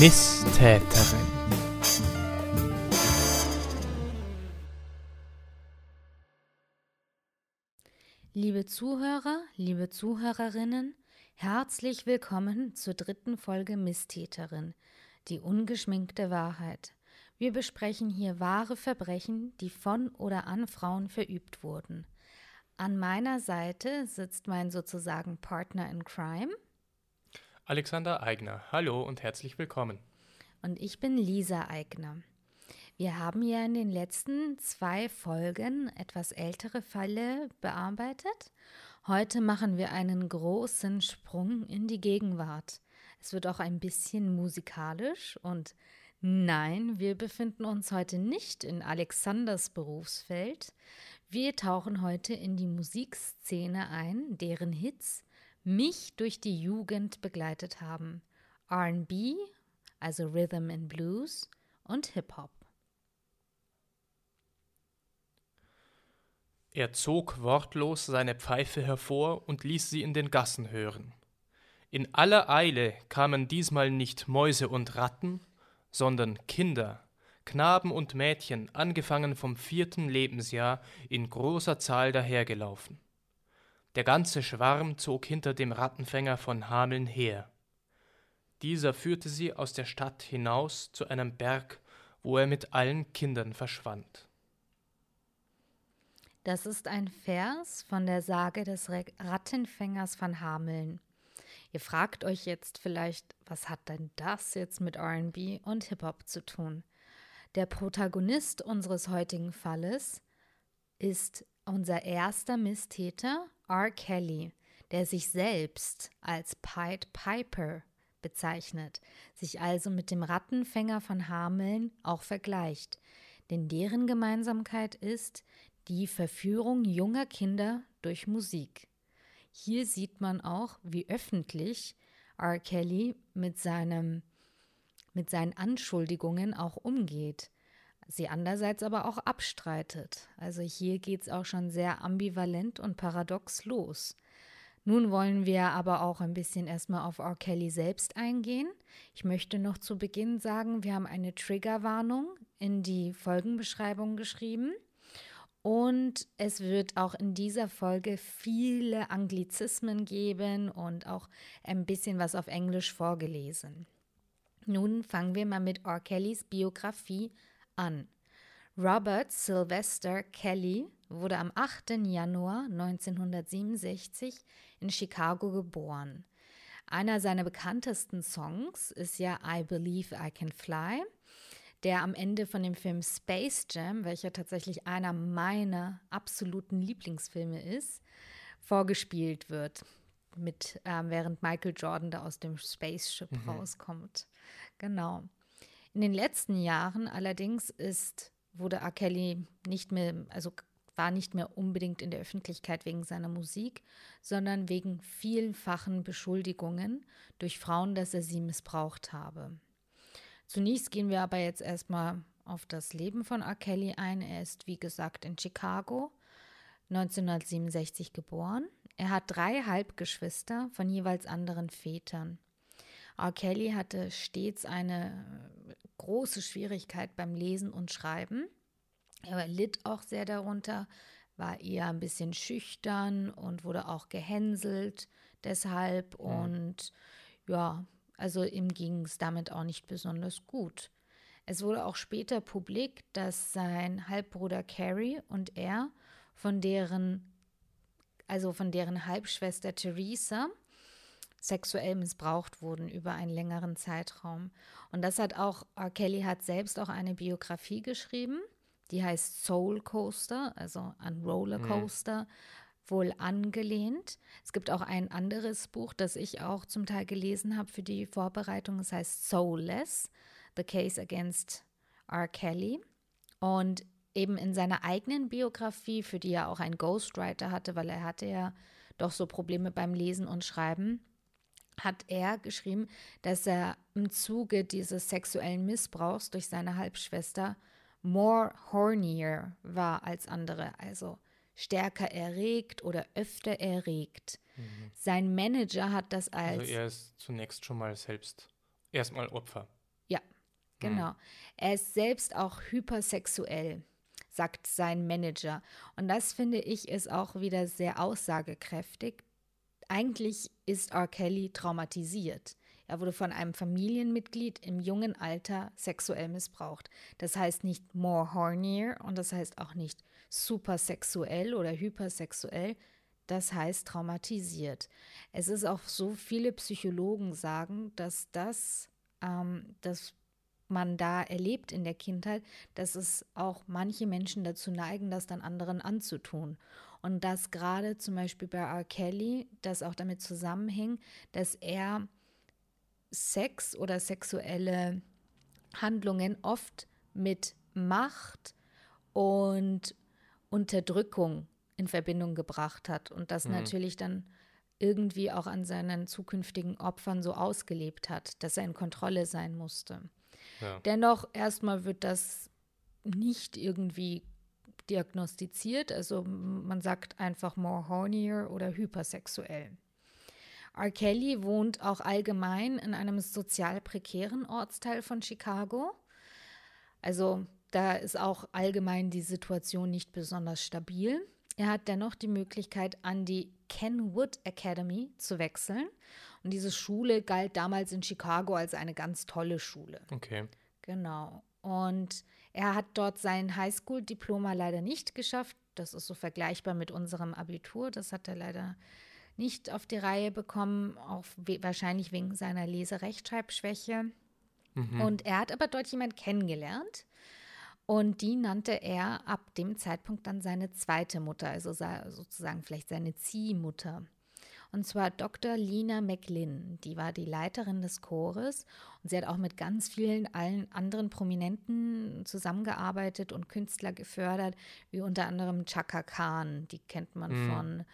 Misstäterin. Liebe Zuhörer, liebe Zuhörerinnen, herzlich willkommen zur dritten Folge Misstäterin, die ungeschminkte Wahrheit. Wir besprechen hier wahre Verbrechen, die von oder an Frauen verübt wurden. An meiner Seite sitzt mein sozusagen Partner in Crime, Alexander Eigner. Hallo und herzlich willkommen. Und ich bin Lisa Eigner. Wir haben ja in den letzten zwei Folgen etwas ältere Fälle bearbeitet. Heute machen wir einen großen Sprung in die Gegenwart. Es wird auch ein bisschen musikalisch und nein, wir befinden uns heute nicht in Alexanders Berufsfeld. Wir tauchen heute in die Musikszene ein, deren Hits mich durch die Jugend begleitet haben. RB, also Rhythm and Blues und Hip-Hop. Er zog wortlos seine Pfeife hervor und ließ sie in den Gassen hören. In aller Eile kamen diesmal nicht Mäuse und Ratten, sondern Kinder, Knaben und Mädchen, angefangen vom vierten Lebensjahr, in großer Zahl dahergelaufen. Der ganze Schwarm zog hinter dem Rattenfänger von Hameln her. Dieser führte sie aus der Stadt hinaus zu einem Berg, wo er mit allen Kindern verschwand. Das ist ein Vers von der Sage des Rattenfängers von Hameln. Ihr fragt euch jetzt vielleicht, was hat denn das jetzt mit RB und Hip-Hop zu tun? Der Protagonist unseres heutigen Falles ist unser erster Misstäter R. Kelly, der sich selbst als Pied Piper bezeichnet, sich also mit dem Rattenfänger von Hameln auch vergleicht, denn deren Gemeinsamkeit ist die Verführung junger Kinder durch Musik. Hier sieht man auch, wie öffentlich R. Kelly mit, seinem, mit seinen Anschuldigungen auch umgeht sie andererseits aber auch abstreitet. Also hier geht es auch schon sehr ambivalent und paradox los. Nun wollen wir aber auch ein bisschen erstmal auf R. Kelly selbst eingehen. Ich möchte noch zu Beginn sagen, wir haben eine Triggerwarnung in die Folgenbeschreibung geschrieben. Und es wird auch in dieser Folge viele Anglizismen geben und auch ein bisschen was auf Englisch vorgelesen. Nun fangen wir mal mit R. Kellys Biografie an. Robert Sylvester Kelly wurde am 8. Januar 1967 in Chicago geboren. Einer seiner bekanntesten Songs ist ja I Believe I Can Fly, der am Ende von dem Film Space Jam, welcher tatsächlich einer meiner absoluten Lieblingsfilme ist, vorgespielt wird, mit, äh, während Michael Jordan da aus dem Spaceship mhm. rauskommt. Genau. In den letzten Jahren allerdings ist, wurde R. Kelly nicht mehr, also war nicht mehr unbedingt in der Öffentlichkeit wegen seiner Musik, sondern wegen vielfachen Beschuldigungen durch Frauen, dass er sie missbraucht habe. Zunächst gehen wir aber jetzt erstmal auf das Leben von R. Kelly ein. Er ist, wie gesagt, in Chicago 1967 geboren. Er hat drei Halbgeschwister von jeweils anderen Vätern. R. Kelly hatte stets eine große Schwierigkeit beim Lesen und Schreiben. Er litt auch sehr darunter, war eher ein bisschen schüchtern und wurde auch gehänselt deshalb. Mhm. Und ja, also ihm ging es damit auch nicht besonders gut. Es wurde auch später publik, dass sein Halbbruder Carrie und er von deren, also von deren Halbschwester Theresa, sexuell missbraucht wurden über einen längeren Zeitraum. Und das hat auch, R. Kelly hat selbst auch eine Biografie geschrieben, die heißt Soul Coaster, also an Rollercoaster, mhm. Wohl angelehnt. Es gibt auch ein anderes Buch, das ich auch zum Teil gelesen habe für die Vorbereitung. Es heißt Soulless, The Case Against R. Kelly. Und eben in seiner eigenen Biografie, für die er auch einen Ghostwriter hatte, weil er hatte ja doch so Probleme beim Lesen und Schreiben, hat er geschrieben, dass er im Zuge dieses sexuellen Missbrauchs durch seine Halbschwester more hornier war als andere, also stärker erregt oder öfter erregt. Mhm. Sein Manager hat das als. Also er ist zunächst schon mal selbst erstmal Opfer. Ja, genau. Mhm. Er ist selbst auch hypersexuell, sagt sein Manager. Und das finde ich ist auch wieder sehr aussagekräftig. Eigentlich ist R. Kelly traumatisiert. Er wurde von einem Familienmitglied im jungen Alter sexuell missbraucht. Das heißt nicht more hornier und das heißt auch nicht supersexuell oder hypersexuell. Das heißt traumatisiert. Es ist auch so, viele Psychologen sagen, dass das, ähm, dass man da erlebt in der Kindheit, dass es auch manche Menschen dazu neigen, das dann anderen anzutun. Und dass gerade zum Beispiel bei R. Kelly das auch damit zusammenhängt, dass er Sex oder sexuelle Handlungen oft mit Macht und Unterdrückung in Verbindung gebracht hat und das mhm. natürlich dann irgendwie auch an seinen zukünftigen Opfern so ausgelebt hat, dass er in Kontrolle sein musste. Ja. Dennoch erstmal wird das nicht irgendwie diagnostiziert, also man sagt einfach more hornier oder hypersexuell. R. Kelly wohnt auch allgemein in einem sozial prekären Ortsteil von Chicago. Also da ist auch allgemein die Situation nicht besonders stabil. Er hat dennoch die Möglichkeit, an die Kenwood Academy zu wechseln. Und diese Schule galt damals in Chicago als eine ganz tolle Schule. Okay. Genau. Und er hat dort sein Highschool-Diploma leider nicht geschafft. Das ist so vergleichbar mit unserem Abitur. Das hat er leider nicht auf die Reihe bekommen, auch we wahrscheinlich wegen seiner Leserechtschreibschwäche. Mhm. Und er hat aber dort jemand kennengelernt. Und die nannte er ab dem Zeitpunkt dann seine zweite Anderen, also sozusagen vielleicht seine Ziehmutter. Und zwar Dr. Lina McLinn, die war die Leiterin des Chores und sie hat auch mit ganz vielen allen anderen Prominenten zusammengearbeitet und Künstler gefördert, wie unter anderem Chaka Khan, die kennt man mhm. von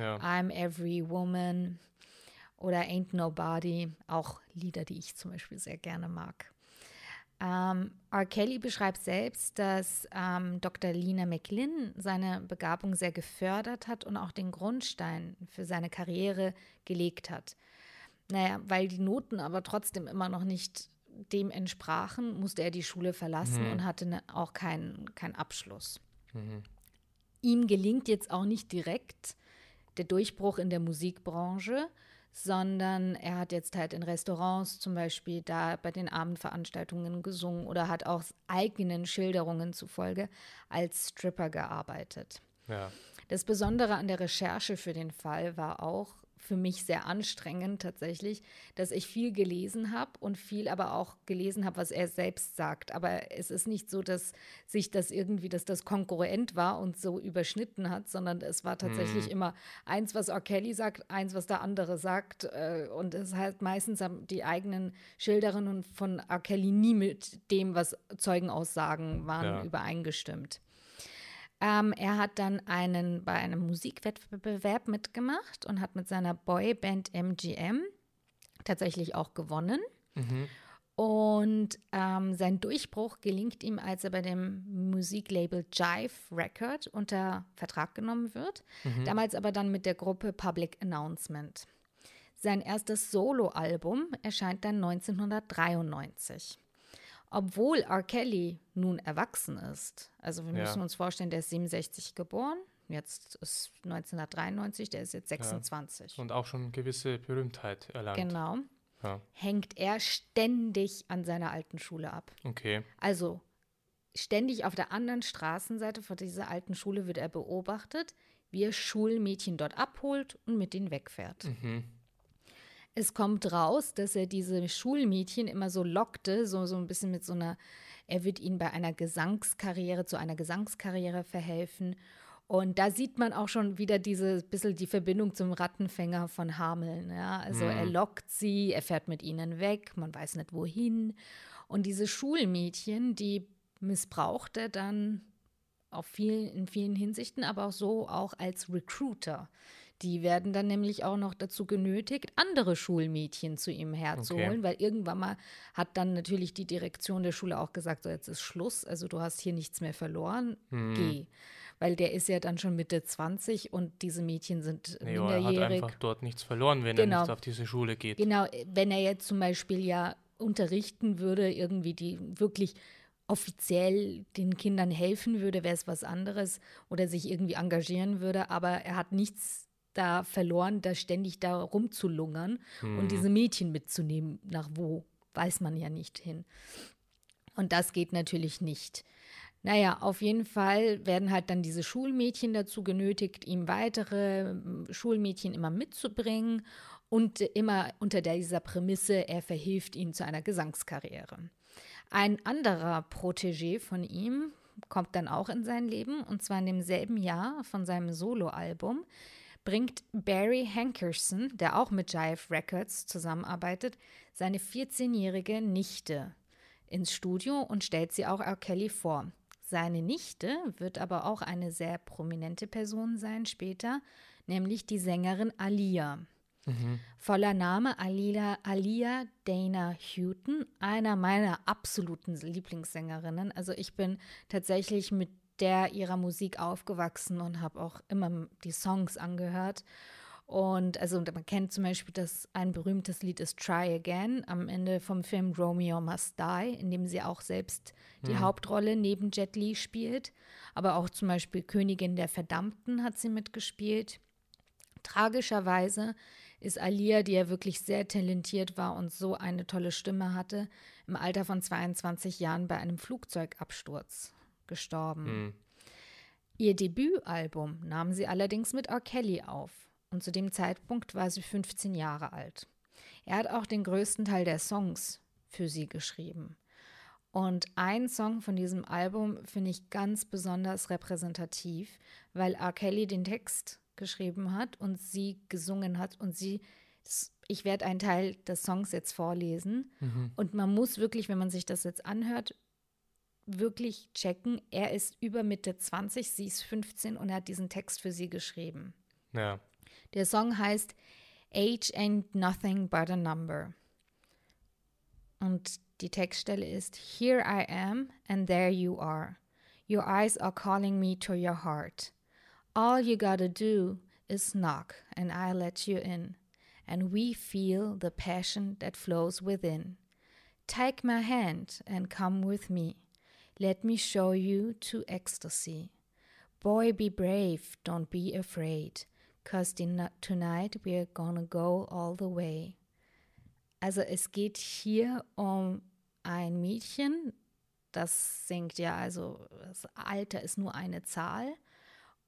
ja. I'm Every Woman oder Ain't Nobody, auch Lieder, die ich zum Beispiel sehr gerne mag. Ähm, R. Kelly beschreibt selbst, dass ähm, Dr. Lina McLinn seine Begabung sehr gefördert hat und auch den Grundstein für seine Karriere gelegt hat. Naja, weil die Noten aber trotzdem immer noch nicht dem entsprachen, musste er die Schule verlassen mhm. und hatte ne, auch keinen kein Abschluss. Mhm. Ihm gelingt jetzt auch nicht direkt der Durchbruch in der Musikbranche, sondern er hat jetzt halt in Restaurants zum Beispiel da bei den Abendveranstaltungen gesungen oder hat auch eigenen Schilderungen zufolge als Stripper gearbeitet. Ja. Das Besondere an der Recherche für den Fall war auch, für mich sehr anstrengend tatsächlich, dass ich viel gelesen habe und viel aber auch gelesen habe, was er selbst sagt. Aber es ist nicht so, dass sich das irgendwie, dass das konkurrent war und so überschnitten hat, sondern es war tatsächlich mhm. immer eins, was R. Kelly sagt, eins, was der andere sagt. Äh, und es heißt meistens haben die eigenen Schilderinnen von R. Kelly nie mit dem, was Zeugenaussagen waren, ja. übereingestimmt. Ähm, er hat dann einen, bei einem Musikwettbewerb mitgemacht und hat mit seiner Boyband MGM tatsächlich auch gewonnen. Mhm. Und ähm, sein Durchbruch gelingt ihm, als er bei dem Musiklabel Jive Record unter Vertrag genommen wird. Mhm. Damals aber dann mit der Gruppe Public Announcement. Sein erstes Soloalbum erscheint dann 1993 obwohl R. Kelly nun erwachsen ist. Also wir ja. müssen uns vorstellen, der ist 67 geboren, jetzt ist 1993, der ist jetzt 26. Ja. Und auch schon gewisse Berühmtheit erlangt. Genau. Ja. Hängt er ständig an seiner alten Schule ab. Okay. Also ständig auf der anderen Straßenseite von dieser alten Schule wird er beobachtet, wie er Schulmädchen dort abholt und mit ihnen wegfährt. Mhm. Es kommt raus, dass er diese Schulmädchen immer so lockte, so, so ein bisschen mit so einer, er wird ihnen bei einer Gesangskarriere, zu einer Gesangskarriere verhelfen. Und da sieht man auch schon wieder diese bisschen die Verbindung zum Rattenfänger von Hameln. Ja? Also mhm. er lockt sie, er fährt mit ihnen weg, man weiß nicht wohin. Und diese Schulmädchen, die missbraucht er dann auf vielen, in vielen Hinsichten, aber auch so auch als Recruiter Die werden dann nämlich auch noch dazu genötigt, andere Schulmädchen zu ihm herzuholen, Okay. weil irgendwann mal hat dann natürlich die Direktion der Schule auch gesagt, so jetzt ist Schluss, also du hast hier nichts mehr verloren, Hm. geh. Weil der ist ja dann schon Mitte 20 und diese Mädchen sind Nee, aber er hat minderjährig. einfach dort nichts verloren, wenn Genau. er nicht auf diese Schule geht. Genau, wenn er jetzt zum Beispiel ja unterrichten würde, irgendwie die wirklich offiziell den Kindern helfen würde, wäre es was anderes oder sich irgendwie engagieren würde, aber er hat nichts da verloren, da ständig da rumzulungern und diese Mädchen mitzunehmen, nach wo, weiß man ja nicht hin. Und das geht natürlich nicht. Naja, auf jeden Fall werden halt dann diese Schulmädchen dazu genötigt, ihm weitere ähm, Schulmädchen immer mitzubringen und immer unter dieser Prämisse, er verhilft ihnen zu einer Gesangskarriere. Ein anderer Protégé von ihm kommt dann auch in sein Leben und zwar in demselben Jahr von seinem Soloalbum bringt Barry Hankerson, der auch mit Jive Records zusammenarbeitet, seine 14-jährige Nichte ins Studio und stellt sie auch R. Kelly vor. Seine Nichte wird aber auch eine sehr prominente Person sein später, nämlich die Sängerin Alia. Voller Name Alila, Alia Dana Houghton, einer meiner absoluten Lieblingssängerinnen. Also ich bin tatsächlich mit der ihrer Musik aufgewachsen und habe auch immer die Songs angehört. Und also man kennt zum Beispiel, dass ein berühmtes Lied ist Try Again am Ende vom Film Romeo Must Die, in dem sie auch selbst die Hauptrolle neben Jet Li spielt. Aber auch zum Beispiel Königin der Verdammten hat sie mitgespielt. Tragischerweise ist Alia, die ja wirklich sehr talentiert war und so eine tolle Stimme hatte, im Alter von 22 Jahren bei einem Flugzeugabsturz gestorben. Ihr Debütalbum nahm sie allerdings mit R. Kelly auf und zu dem Zeitpunkt war sie 15 Jahre alt. Er hat auch den größten Teil der Songs für sie geschrieben. Und ein Song von diesem Album finde ich ganz besonders repräsentativ, weil R. Kelly den Text geschrieben hat und sie gesungen hat und sie, ich werde einen Teil des Songs jetzt vorlesen und man muss wirklich, wenn man sich das jetzt anhört, wirklich checken, er ist über Mitte 20, sie ist 15 und hat diesen Text für sie geschrieben. Ja. Der Song heißt Age ain't nothing but a number. Und die Textstelle ist Here I am and there you are. Your eyes are calling me to your heart. All you gotta do is knock and I let you in. And we feel the passion that flows within. Take my hand and come with me. Let me show you to ecstasy. Boy, be brave, don't be afraid, cause tonight we're gonna go all the way. Also es geht hier um ein Mädchen, das singt ja, also das Alter ist nur eine Zahl.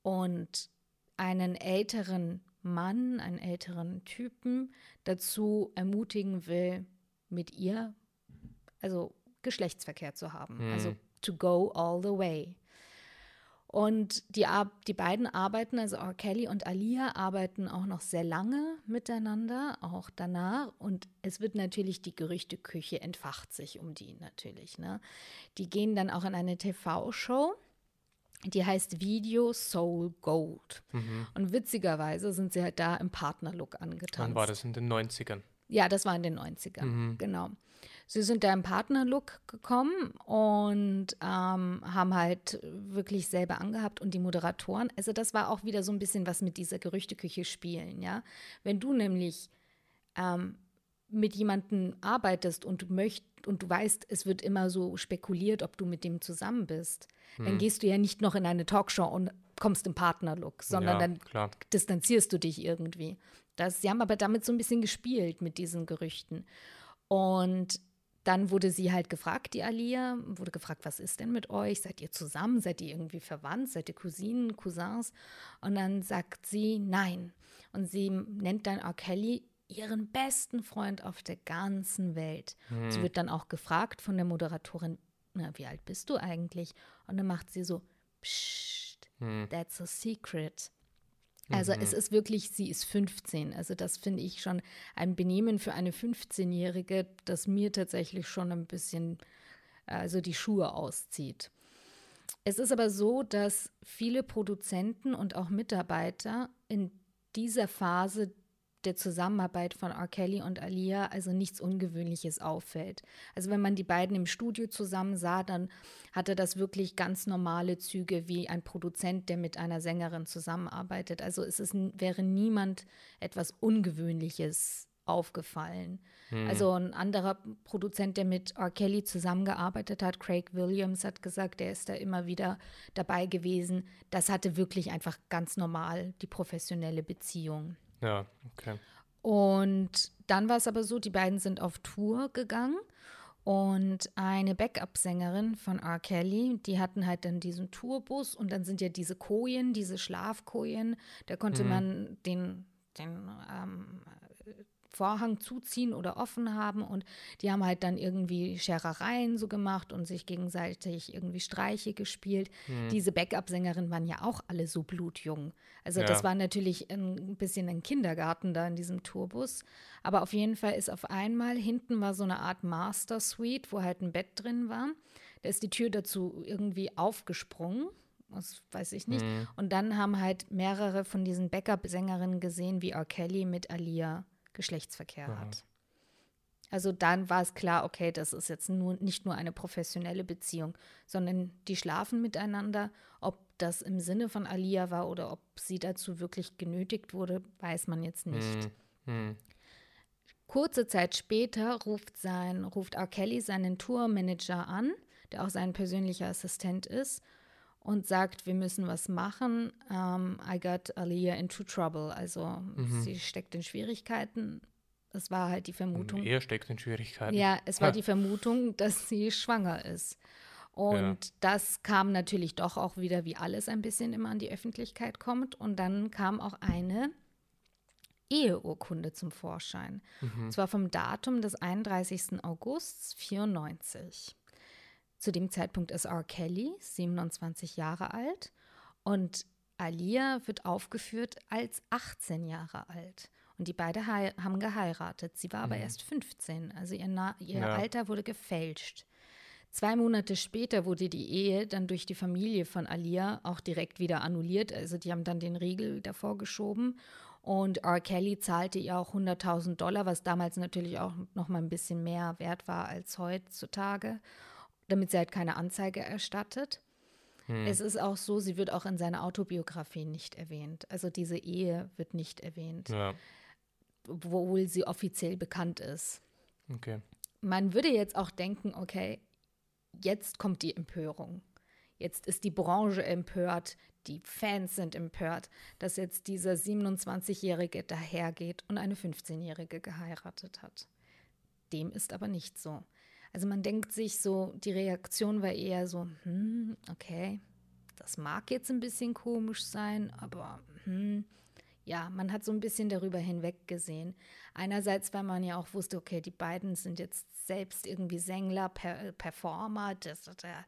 Und einen älteren Mann, einen älteren Typen dazu ermutigen will, mit ihr, also Geschlechtsverkehr zu haben, also to go all the way. Und die, die beiden arbeiten, also R. Kelly und Alia, arbeiten auch noch sehr lange miteinander, auch danach. Und es wird natürlich, die Gerüchteküche entfacht sich um die natürlich. Ne? Die gehen dann auch in eine TV-Show, die heißt Video Soul Gold. Und witzigerweise sind sie halt da im Partnerlook angetanzt. Wann war das in den 90ern? Ja, das war in den 90ern, genau. Sie sind da im Partnerlook gekommen und ähm, haben halt wirklich selber angehabt und die Moderatoren, also das war auch wieder so ein bisschen was mit dieser Gerüchteküche spielen, ja. Wenn du nämlich ähm, mit jemandem arbeitest und du möchtest und du weißt, es wird immer so spekuliert, ob du mit dem zusammen bist, dann gehst du ja nicht noch in eine Talkshow und kommst im Partnerlook, sondern Ja, dann klar. distanzierst du dich irgendwie. Das, sie haben aber damit so ein bisschen gespielt mit diesen Gerüchten. Und dann wurde sie halt gefragt, die Alia, wurde gefragt, was ist denn mit euch? Seid ihr zusammen? Seid ihr irgendwie verwandt? Seid ihr Cousinen, Cousins? Und dann sagt sie nein. Und sie nennt dann R. Kelly ihren besten Freund auf der ganzen Welt. Sie wird dann auch gefragt von der Moderatorin, na, wie alt bist du eigentlich? Und dann macht sie so, Psst, that's a secret. Also es ist wirklich, sie ist 15. Also das finde ich schon ein Benehmen für eine 15-Jährige, das mir tatsächlich schon ein bisschen also die Schuhe auszieht. Es ist aber so, dass viele Produzenten und auch Mitarbeiter in dieser Phase der Zusammenarbeit von R. Kelly und Alia also nichts Ungewöhnliches auffällt. Also wenn man die beiden im Studio zusammen sah, dann hatte das wirklich ganz normale Züge wie ein Produzent, der mit einer Sängerin zusammenarbeitet. Also es ist, wäre niemand etwas Ungewöhnliches aufgefallen. Hm. Also ein anderer Produzent, der mit R. Kelly zusammengearbeitet hat, Craig Williams, hat gesagt, der ist da immer wieder dabei gewesen. Das hatte wirklich einfach ganz normal die professionelle Beziehung. Ja, okay. Und dann war es aber so, die beiden sind auf Tour gegangen und eine Backup-Sängerin von R. Kelly, die hatten halt dann diesen Tourbus und dann sind ja diese Kojen, diese Schlafkojen, da konnte mhm. man den, den ähm, Vorhang zuziehen oder offen haben und die haben halt dann irgendwie Scherereien so gemacht und sich gegenseitig irgendwie Streiche gespielt. Mhm. Diese Backup-Sängerinnen waren ja auch alle so blutjung. Also ja. das war natürlich ein bisschen ein Kindergarten da in diesem Tourbus. Aber auf jeden Fall ist auf einmal hinten war so eine Art Master Suite, wo halt ein Bett drin war. Da ist die Tür dazu irgendwie aufgesprungen. Das weiß ich nicht. Mhm. Und dann haben halt mehrere von diesen Backup-Sängerinnen gesehen, wie R. Kelly mit Alia Geschlechtsverkehr Aha. hat. Also dann war es klar, okay, das ist jetzt nur, nicht nur eine professionelle Beziehung, sondern die schlafen miteinander. Ob das im Sinne von Alia war oder ob sie dazu wirklich genötigt wurde, weiß man jetzt nicht. Hm. Hm. Kurze Zeit später ruft, sein, ruft R. Kelly seinen Tourmanager an, der auch sein persönlicher Assistent ist, und sagt, wir müssen was machen. Um, I got Aliyah into trouble. Also mhm. sie steckt in Schwierigkeiten. Es war halt die Vermutung. Er steckt in Schwierigkeiten. Ja, es war die Vermutung, dass sie schwanger ist. Und ja. das kam natürlich doch auch wieder, wie alles ein bisschen immer an die Öffentlichkeit kommt. Und dann kam auch eine Eheurkunde zum Vorschein. Mhm. Und zwar vom Datum des 31. August 94. Zu dem Zeitpunkt ist R. Kelly 27 Jahre alt und Alia wird aufgeführt als 18 Jahre alt. Und die beiden haben geheiratet. Sie war aber mhm. erst 15, also ihr, Na ihr ja. Alter wurde gefälscht. Zwei Monate später wurde die Ehe dann durch die Familie von Alia auch direkt wieder annulliert. Also die haben dann den Riegel davor geschoben. Und R. Kelly zahlte ihr auch 100.000 Dollar, was damals natürlich auch noch mal ein bisschen mehr wert war als heutzutage damit sie halt keine Anzeige erstattet. Hm. Es ist auch so, sie wird auch in seiner Autobiografie nicht erwähnt. Also diese Ehe wird nicht erwähnt, ja. obwohl sie offiziell bekannt ist. Okay. Man würde jetzt auch denken, okay, jetzt kommt die Empörung. Jetzt ist die Branche empört, die Fans sind empört, dass jetzt dieser 27-Jährige dahergeht und eine 15-Jährige geheiratet hat. Dem ist aber nicht so. Also man denkt sich so, die Reaktion war eher so, hm, okay, das mag jetzt ein bisschen komisch sein, aber hm, ja, man hat so ein bisschen darüber hinweggesehen. Einerseits, weil man ja auch wusste, okay, die beiden sind jetzt selbst irgendwie Sängler, per Performer, das, da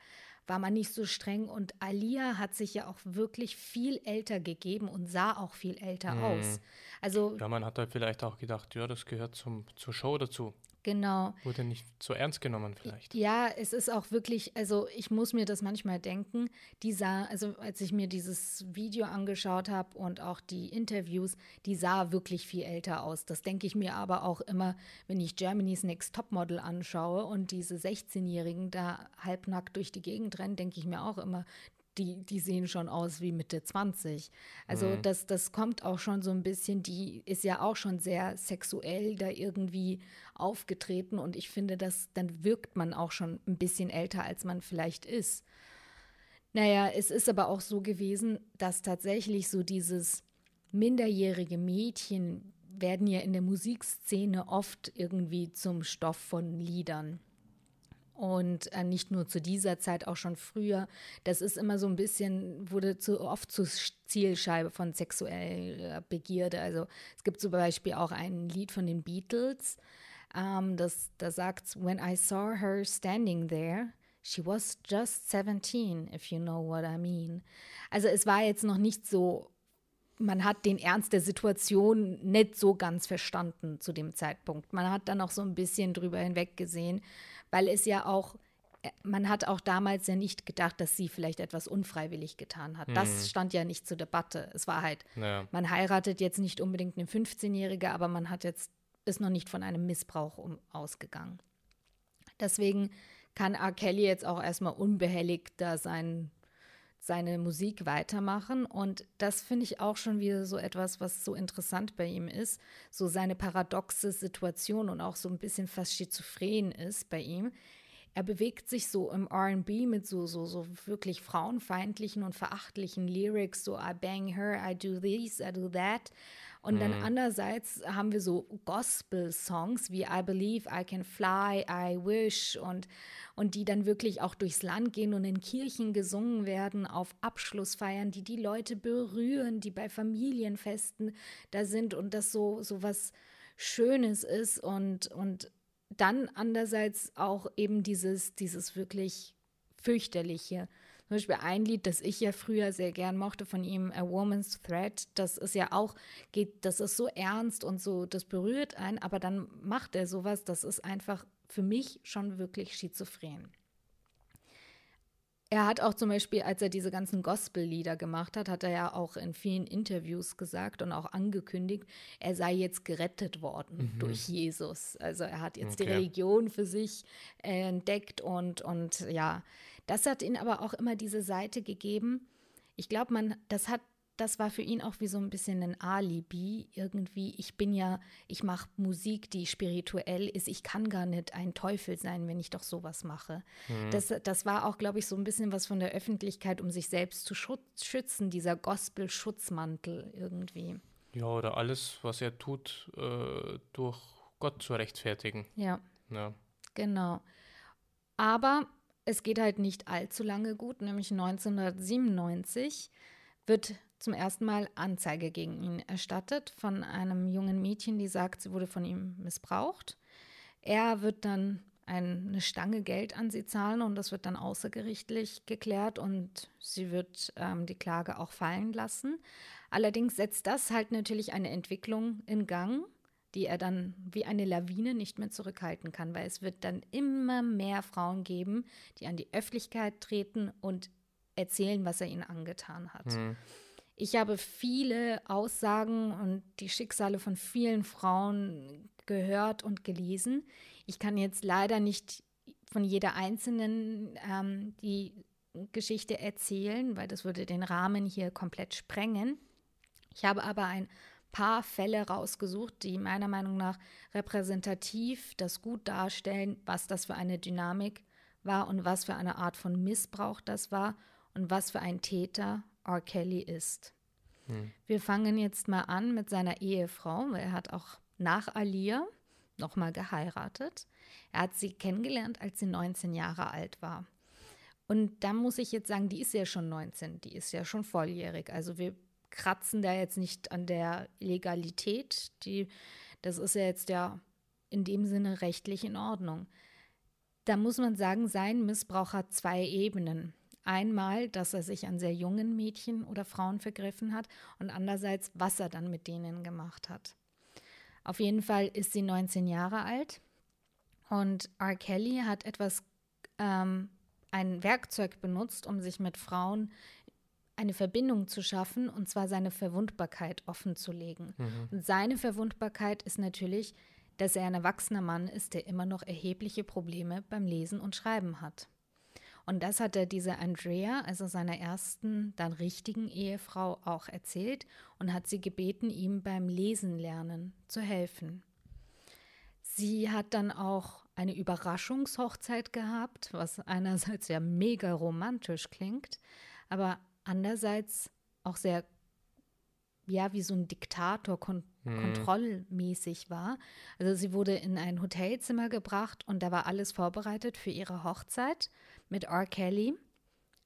war man nicht so streng. Und Alia hat sich ja auch wirklich viel älter gegeben und sah auch viel älter hm. aus. Also, ja, man hat da vielleicht auch gedacht, ja, das gehört zum, zur Show dazu. Genau. Wurde nicht so ernst genommen vielleicht. Ja, es ist auch wirklich, also ich muss mir das manchmal denken, die sah, also als ich mir dieses Video angeschaut habe und auch die Interviews, die sah wirklich viel älter aus. Das denke ich mir aber auch immer, wenn ich Germany's Next Topmodel anschaue und diese 16-Jährigen da halbnackt durch die Gegend rennen, denke ich mir auch immer, die, die sehen schon aus wie Mitte 20. Also mhm. das, das kommt auch schon so ein bisschen, die ist ja auch schon sehr sexuell da irgendwie aufgetreten und ich finde, dass dann wirkt man auch schon ein bisschen älter, als man vielleicht ist. Naja, es ist aber auch so gewesen, dass tatsächlich so dieses minderjährige Mädchen werden ja in der Musikszene oft irgendwie zum Stoff von Liedern. Und äh, nicht nur zu dieser Zeit, auch schon früher. Das ist immer so ein bisschen, wurde zu oft zur Zielscheibe von sexueller Begierde. Also es gibt zum Beispiel auch ein Lied von den Beatles, ähm, das, da sagt, When I saw her standing there, she was just 17, if you know what I mean. Also es war jetzt noch nicht so man hat den Ernst der Situation nicht so ganz verstanden zu dem Zeitpunkt. Man hat dann auch so ein bisschen drüber hinweggesehen, weil es ja auch man hat auch damals ja nicht gedacht, dass sie vielleicht etwas unfreiwillig getan hat. Das Mhm. stand ja nicht zur Debatte. Es war halt, Ja. man heiratet jetzt nicht unbedingt eine 15-Jährige, aber man hat jetzt, ist noch nicht von einem Missbrauch um, ausgegangen. Deswegen kann R. Kelly jetzt auch erstmal unbehelligt da sein, seine Musik weitermachen. Und das finde ich auch schon wieder so etwas, was so interessant bei ihm ist. So seine paradoxe Situation und auch so ein bisschen fast schizophren ist bei ihm. Er bewegt sich so im RB mit so, so, so wirklich frauenfeindlichen und verachtlichen Lyrics, so I bang her, I do this, I do that. Und dann andererseits haben wir so Gospel-Songs wie I Believe, I Can Fly, I Wish und, und die dann wirklich auch durchs Land gehen und in Kirchen gesungen werden, auf Abschlussfeiern, die die Leute berühren, die bei Familienfesten da sind und das so, so was Schönes ist und, und dann andererseits auch eben dieses, dieses wirklich fürchterliche. Zum Beispiel ein Lied, das ich ja früher sehr gern mochte von ihm, A Woman's Thread, das ist ja auch, geht, das ist so ernst und so, das berührt einen, aber dann macht er sowas, das ist einfach für mich schon wirklich schizophren. Er hat auch zum Beispiel, als er diese ganzen Gospel-Lieder gemacht hat, hat er ja auch in vielen Interviews gesagt und auch angekündigt, er sei jetzt gerettet worden durch Jesus. Also er hat jetzt die Okay. Religion für sich äh, entdeckt und, und ja, das hat ihn aber auch immer diese Seite gegeben. Ich glaube, man, das hat, das war für ihn auch wie so ein bisschen ein Alibi irgendwie. Ich bin ja, ich mache Musik, die spirituell ist. Ich kann gar nicht ein Teufel sein, wenn ich doch sowas mache. Das, das war auch, glaube ich, so ein bisschen was von der Öffentlichkeit, um sich selbst zu schützen, dieser Gospel-Schutzmantel irgendwie. ja, oder alles, was er tut, äh, durch Gott zu rechtfertigen. Ja. Ja. Genau. Aber es geht halt nicht allzu lange gut, nämlich 1997 wird zum ersten Mal Anzeige gegen ihn erstattet von einem jungen Mädchen, die sagt, sie wurde von ihm missbraucht. Er wird dann ein, eine Stange Geld an sie zahlen und das wird dann außergerichtlich geklärt und sie wird ähm, die Klage auch fallen lassen. Allerdings setzt das halt natürlich eine Entwicklung in Gang, die er dann wie eine Lawine nicht mehr zurückhalten kann, weil es wird dann immer mehr Frauen geben, die an die Öffentlichkeit treten und erzählen, was er ihnen angetan hat. Ich habe viele Aussagen und die Schicksale von vielen Frauen gehört und gelesen. Ich kann jetzt leider nicht von jeder einzelnen ähm, die Geschichte erzählen, weil das würde den Rahmen hier komplett sprengen. Ich habe aber ein paar Fälle rausgesucht, die meiner Meinung nach repräsentativ das gut darstellen, was das für eine Dynamik war und was für eine Art von Missbrauch das war und was für ein Täter R. Kelly ist. Wir fangen jetzt mal an mit seiner Ehefrau, weil er hat auch nach Alia nochmal geheiratet. Er hat sie kennengelernt, als sie 19 Jahre alt war. Und da muss ich jetzt sagen, die ist ja schon 19, die ist ja schon volljährig. Also wir kratzen da jetzt nicht an der Legalität. Die, das ist ja jetzt ja in dem Sinne rechtlich in Ordnung. Da muss man sagen, sein Missbrauch hat zwei Ebenen. Einmal, dass er sich an sehr jungen Mädchen oder Frauen vergriffen hat und andererseits, was er dann mit denen gemacht hat. Auf jeden Fall ist sie 19 Jahre alt und R. Kelly hat etwas, ähm, ein Werkzeug benutzt, um sich mit Frauen eine Verbindung zu schaffen, und zwar seine Verwundbarkeit offen zu legen. Und seine Verwundbarkeit ist natürlich, dass er ein erwachsener Mann ist, der immer noch erhebliche Probleme beim Lesen und Schreiben hat. Und das hat er dieser Andrea, also seiner ersten, dann richtigen Ehefrau, auch erzählt und hat sie gebeten, ihm beim Lesen lernen zu helfen. Sie hat dann auch eine Überraschungshochzeit gehabt, was einerseits ja mega romantisch klingt, aber andererseits auch sehr, ja, wie so ein Diktator kon kontrollmäßig war. Also sie wurde in ein Hotelzimmer gebracht und da war alles vorbereitet für ihre Hochzeit mit R. Kelly,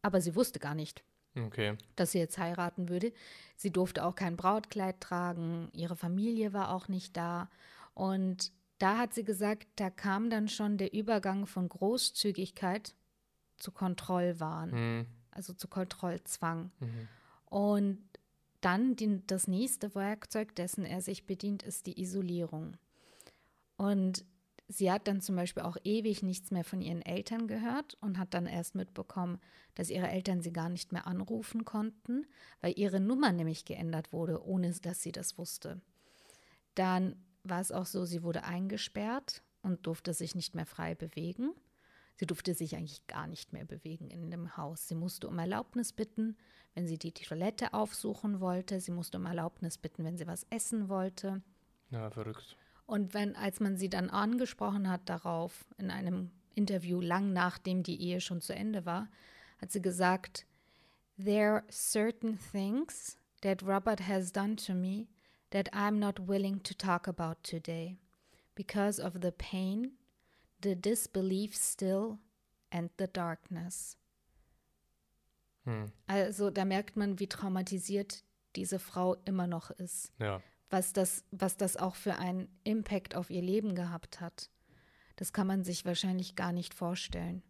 aber sie wusste gar nicht, Okay. dass sie jetzt heiraten würde. Sie durfte auch kein Brautkleid tragen, ihre Familie war auch nicht da. Und da hat sie gesagt, da kam dann schon der Übergang von Großzügigkeit zu Kontrollwahn, Hm. also zu Kontrollzwang. Und dann die, das nächste Werkzeug, dessen er sich bedient, ist die Isolierung. Und sie hat dann zum Beispiel auch ewig nichts mehr von ihren Eltern gehört und hat dann erst mitbekommen, dass ihre Eltern sie gar nicht mehr anrufen konnten, weil ihre Nummer nämlich geändert wurde, ohne dass sie das wusste. Dann war es auch so, sie wurde eingesperrt und durfte sich nicht mehr frei bewegen. Sie durfte sich eigentlich gar nicht mehr bewegen in dem Haus. Sie musste um Erlaubnis bitten, wenn sie die Toilette aufsuchen wollte. Sie musste um Erlaubnis bitten, wenn sie was essen wollte. Ja, verrückt. Und wenn, als man sie dann angesprochen hat darauf, in einem Interview lang nachdem die Ehe schon zu Ende war, hat sie gesagt, There are certain things that Robert has done to me that I'm not willing to talk about today because of the pain, the disbelief still and the darkness. Hm. Also da merkt man, wie traumatisiert diese Frau immer noch ist. Ja was das, was das auch für einen Impact auf ihr Leben gehabt hat. Das kann man sich wahrscheinlich gar nicht vorstellen.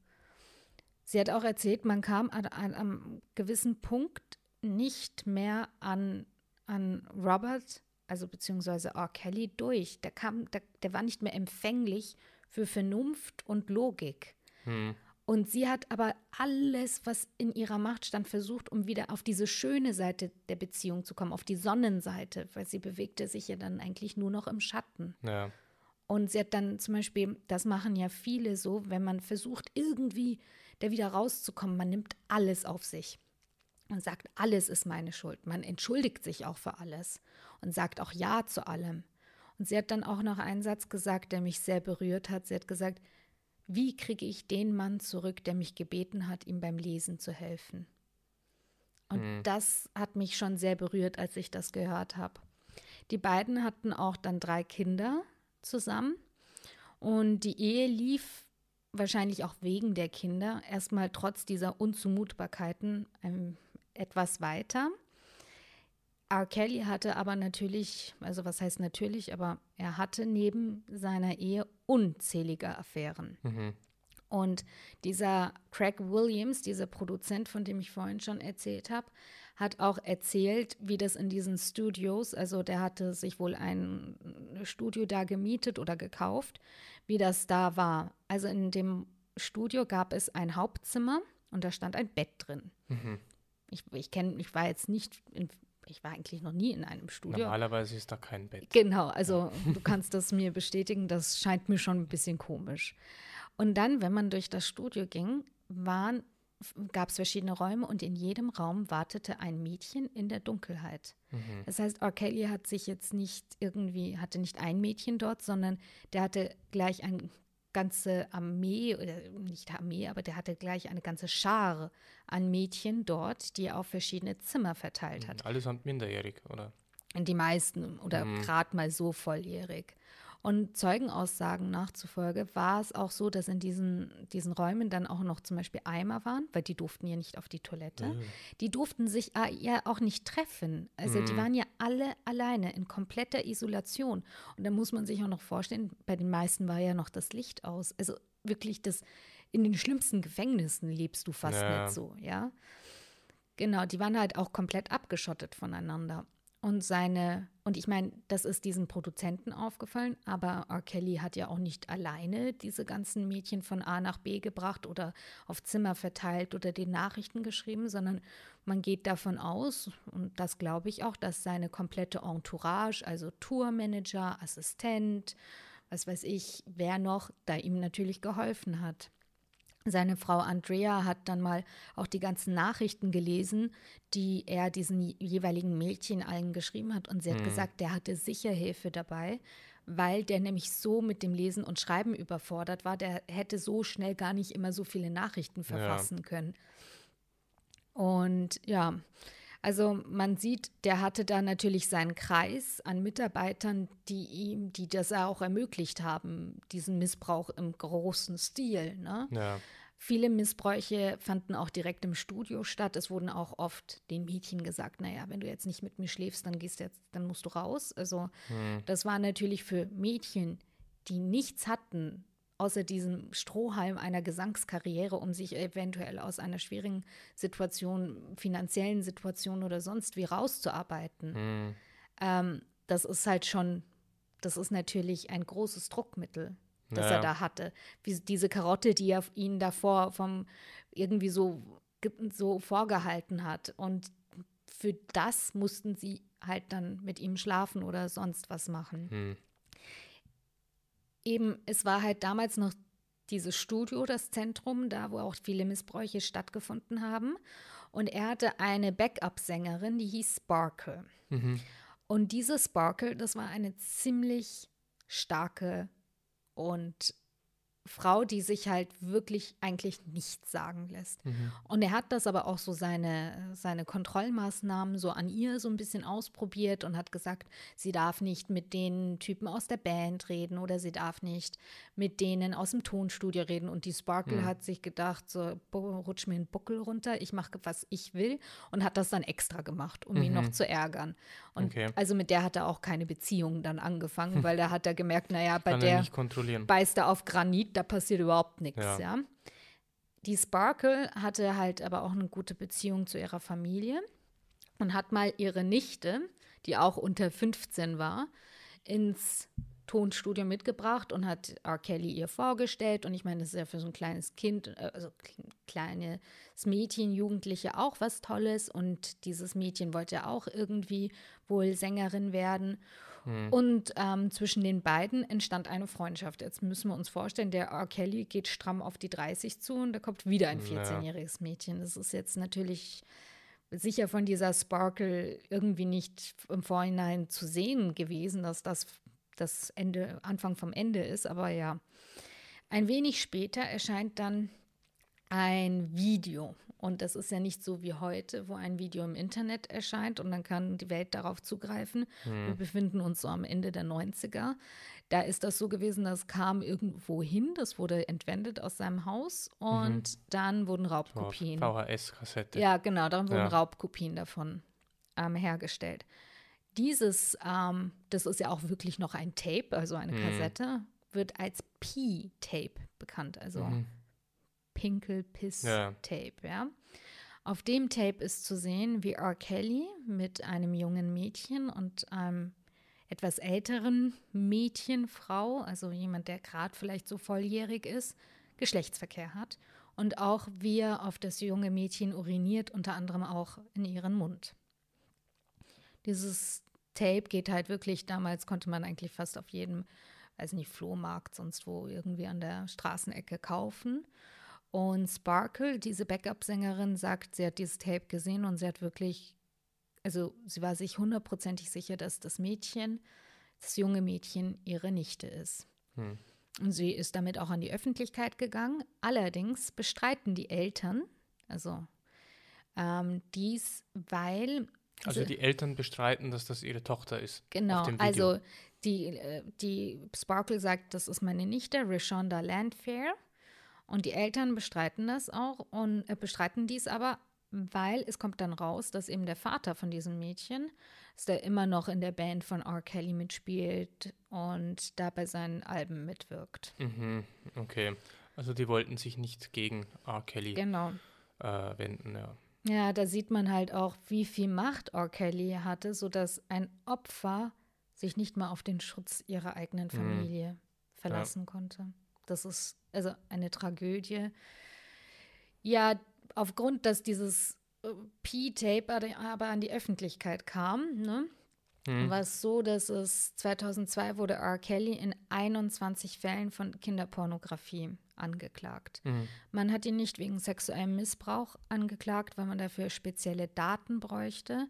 Sie hat auch erzählt, man kam an, einem gewissen Punkt nicht mehr an, an Robert, also beziehungsweise R. Kelly, durch. Der, kam, der, der war nicht mehr empfänglich für Vernunft und Logik. Hm. Und sie hat aber alles, was in ihrer Macht stand, versucht, um wieder auf diese schöne Seite der Beziehung zu kommen, auf die Sonnenseite, weil sie bewegte sich ja dann eigentlich nur noch im Schatten. Ja. Und sie hat dann zum Beispiel, das machen ja viele so, wenn man versucht, irgendwie da wieder rauszukommen, man nimmt alles auf sich und sagt, alles ist meine Schuld. Man entschuldigt sich auch für alles und sagt auch Ja zu allem. Und sie hat dann auch noch einen Satz gesagt, der mich sehr berührt hat. Sie hat gesagt, wie kriege ich den Mann zurück, der mich gebeten hat, ihm beim Lesen zu helfen? Und mhm. das hat mich schon sehr berührt, als ich das gehört habe. Die beiden hatten auch dann drei Kinder zusammen und die Ehe lief wahrscheinlich auch wegen der Kinder erstmal trotz dieser Unzumutbarkeiten ähm, etwas weiter. R. Kelly hatte aber natürlich, also was heißt natürlich, aber er hatte neben seiner Ehe unzählige Affären. Mhm. Und dieser Craig Williams, dieser Produzent, von dem ich vorhin schon erzählt habe, hat auch erzählt, wie das in diesen Studios, also der hatte sich wohl ein Studio da gemietet oder gekauft, wie das da war. Also in dem Studio gab es ein Hauptzimmer und da stand ein Bett drin. Mhm. Ich, ich kenne, ich war jetzt nicht in ich war eigentlich noch nie in einem Studio. Normalerweise ist da kein Bett. Genau, also ja. du kannst das mir bestätigen, das scheint mir schon ein bisschen komisch. Und dann, wenn man durch das Studio ging, gab es verschiedene Räume und in jedem Raum wartete ein Mädchen in der Dunkelheit. Mhm. Das heißt, R. Kelly hat sich jetzt nicht irgendwie, hatte nicht ein Mädchen dort, sondern der hatte gleich ein ganze Armee, oder nicht Armee, aber der hatte gleich eine ganze Schar an Mädchen dort, die er auf verschiedene Zimmer verteilt hat. Allesamt minderjährig, oder? Die meisten oder mhm. gerade mal so volljährig. Und Zeugenaussagen nachzufolge war es auch so, dass in diesen, diesen Räumen dann auch noch zum Beispiel Eimer waren, weil die durften ja nicht auf die Toilette. Mhm. Die durften sich ja auch nicht treffen. Also mhm. die waren ja alle alleine in kompletter Isolation. Und da muss man sich auch noch vorstellen, bei den meisten war ja noch das Licht aus. Also wirklich das, in den schlimmsten Gefängnissen lebst du fast ja. nicht so, ja. Genau, die waren halt auch komplett abgeschottet voneinander. Und seine, und ich meine, das ist diesen Produzenten aufgefallen, aber R. Kelly hat ja auch nicht alleine diese ganzen Mädchen von A nach B gebracht oder auf Zimmer verteilt oder den Nachrichten geschrieben, sondern man geht davon aus, und das glaube ich auch, dass seine komplette Entourage, also Tourmanager, Assistent, was weiß ich, wer noch, da ihm natürlich geholfen hat. Seine Frau Andrea hat dann mal auch die ganzen Nachrichten gelesen, die er diesen jeweiligen Mädchen allen geschrieben hat. Und sie hat mhm. gesagt, der hatte sicher Hilfe dabei, weil der nämlich so mit dem Lesen und Schreiben überfordert war. Der hätte so schnell gar nicht immer so viele Nachrichten verfassen ja. können. Und ja, also man sieht, der hatte da natürlich seinen Kreis an Mitarbeitern, die ihm, die das auch ermöglicht haben, diesen Missbrauch im großen Stil. Ne? Ja. Viele Missbräuche fanden auch direkt im Studio statt. Es wurden auch oft den Mädchen gesagt, naja, wenn du jetzt nicht mit mir schläfst, dann gehst jetzt, dann musst du raus. Also hm. das war natürlich für Mädchen, die nichts hatten, außer diesem Strohhalm einer Gesangskarriere, um sich eventuell aus einer schwierigen Situation, finanziellen Situation oder sonst wie rauszuarbeiten. Hm. Ähm, das ist halt schon, das ist natürlich ein großes Druckmittel das Ja. er da hatte. Wie diese Karotte, die er ihn davor vom irgendwie so, so vorgehalten hat. Und für das mussten sie halt dann mit ihm schlafen oder sonst was machen. Hm. Eben, es war halt damals noch dieses Studio, das Zentrum, da wo auch viele Missbräuche stattgefunden haben. Und er hatte eine Backup-Sängerin, die hieß Sparkle. Mhm. Und diese Sparkle, das war eine ziemlich starke und Frau, die sich halt wirklich eigentlich nichts sagen lässt. Mhm. Und er hat das aber auch so seine, seine Kontrollmaßnahmen so an ihr so ein bisschen ausprobiert und hat gesagt, sie darf nicht mit den Typen aus der Band reden oder sie darf nicht mit denen aus dem Tonstudio reden. Und die Sparkle hat sich gedacht, so "Bo- rutsch mir einen Buckel runter, ich mache, was ich will und hat das dann extra gemacht, um ihn noch zu ärgern. Und Okay. also mit der hat er auch keine Beziehung dann angefangen, weil da hat er gemerkt, naja, bei der er beißt er auf Granit, da passiert überhaupt nichts, Ja. ja. Die Sparkle hatte halt aber auch eine gute Beziehung zu ihrer Familie und hat mal ihre Nichte, die auch unter 15 war, ins Tonstudio mitgebracht und hat R. Kelly ihr vorgestellt. Und ich meine, das ist ja für so ein kleines Kind, äh, also kle- kleines Mädchen, Jugendliche auch was Tolles. Und dieses Mädchen wollte ja auch irgendwie wohl Sängerin werden. Und ähm, zwischen den beiden entstand eine Freundschaft. Jetzt müssen wir uns vorstellen, der R. Kelly geht stramm auf die 30 zu und da kommt wieder ein Ja. 14-jähriges Mädchen. Das ist jetzt natürlich sicher von dieser Sparkle irgendwie nicht im Vorhinein zu sehen gewesen, dass das das Ende, Anfang vom Ende ist. Aber ja, ein wenig später erscheint dann ein Video. Und das ist ja nicht so wie heute, wo ein Video im Internet erscheint und dann kann die Welt darauf zugreifen. Wir befinden uns so am Ende der 90er. Da ist das so gewesen, das kam irgendwo hin, das wurde entwendet aus seinem Haus und dann wurden Raubkopien. VHS-Kassette. Ja, genau, dann wurden Ja. Raubkopien davon ähm, hergestellt. Dieses, ähm, das ist ja auch wirklich noch ein Tape, also eine Mhm. Kassette, wird als P-Tape bekannt, also Mhm. Pinkel-Piss-Tape, ja. Auf dem Tape ist zu sehen, wie R. Kelly mit einem jungen Mädchen und einem etwas älteren Mädchen, Frau, also jemand, der gerade vielleicht so volljährig ist, Geschlechtsverkehr hat. Und auch wie er auf das junge Mädchen uriniert, unter anderem auch in ihren Mund. Dieses Tape geht halt wirklich, damals konnte man eigentlich fast auf jedem, weiß nicht, Flohmarkt, sonst wo irgendwie an der Straßenecke kaufen. Und Sparkle, diese Backup-Sängerin, sagt, sie hat dieses Tape gesehen und sie hat wirklich, also sie war sich hundertprozentig sicher, dass das Mädchen, das junge Mädchen, ihre Nichte ist. Hm. Und sie ist damit auch an die Öffentlichkeit gegangen. Allerdings bestreiten die Eltern, also ähm, dies, weil Also die Eltern bestreiten, dass das ihre Tochter ist. Genau, also die, äh, die Sparkle sagt, das ist meine Nichte, Rishonda Landfair. Und die Eltern bestreiten das auch und äh, bestreiten dies aber, weil es kommt dann raus, dass eben der Vater von diesem Mädchen, dass der immer noch in der Band von R. Kelly mitspielt und da bei seinen Alben mitwirkt. Mhm. Okay. Also die wollten sich nicht gegen R. Kelly Genau. äh, wenden, ja. Ja, da sieht man halt auch, wie viel Macht R. Kelly hatte, sodass ein Opfer sich nicht mal auf den Schutz ihrer eigenen Familie verlassen konnte. Das ist also eine Tragödie. Ja, aufgrund, dass dieses äh, P-Tape aber an die Öffentlichkeit kam, ne, Hm. war es so, dass es 2002 wurde R. Kelly in 21 Fällen von Kinderpornografie angeklagt. Mhm. Man hat ihn nicht wegen sexuellem Missbrauch angeklagt, weil man dafür spezielle Daten bräuchte.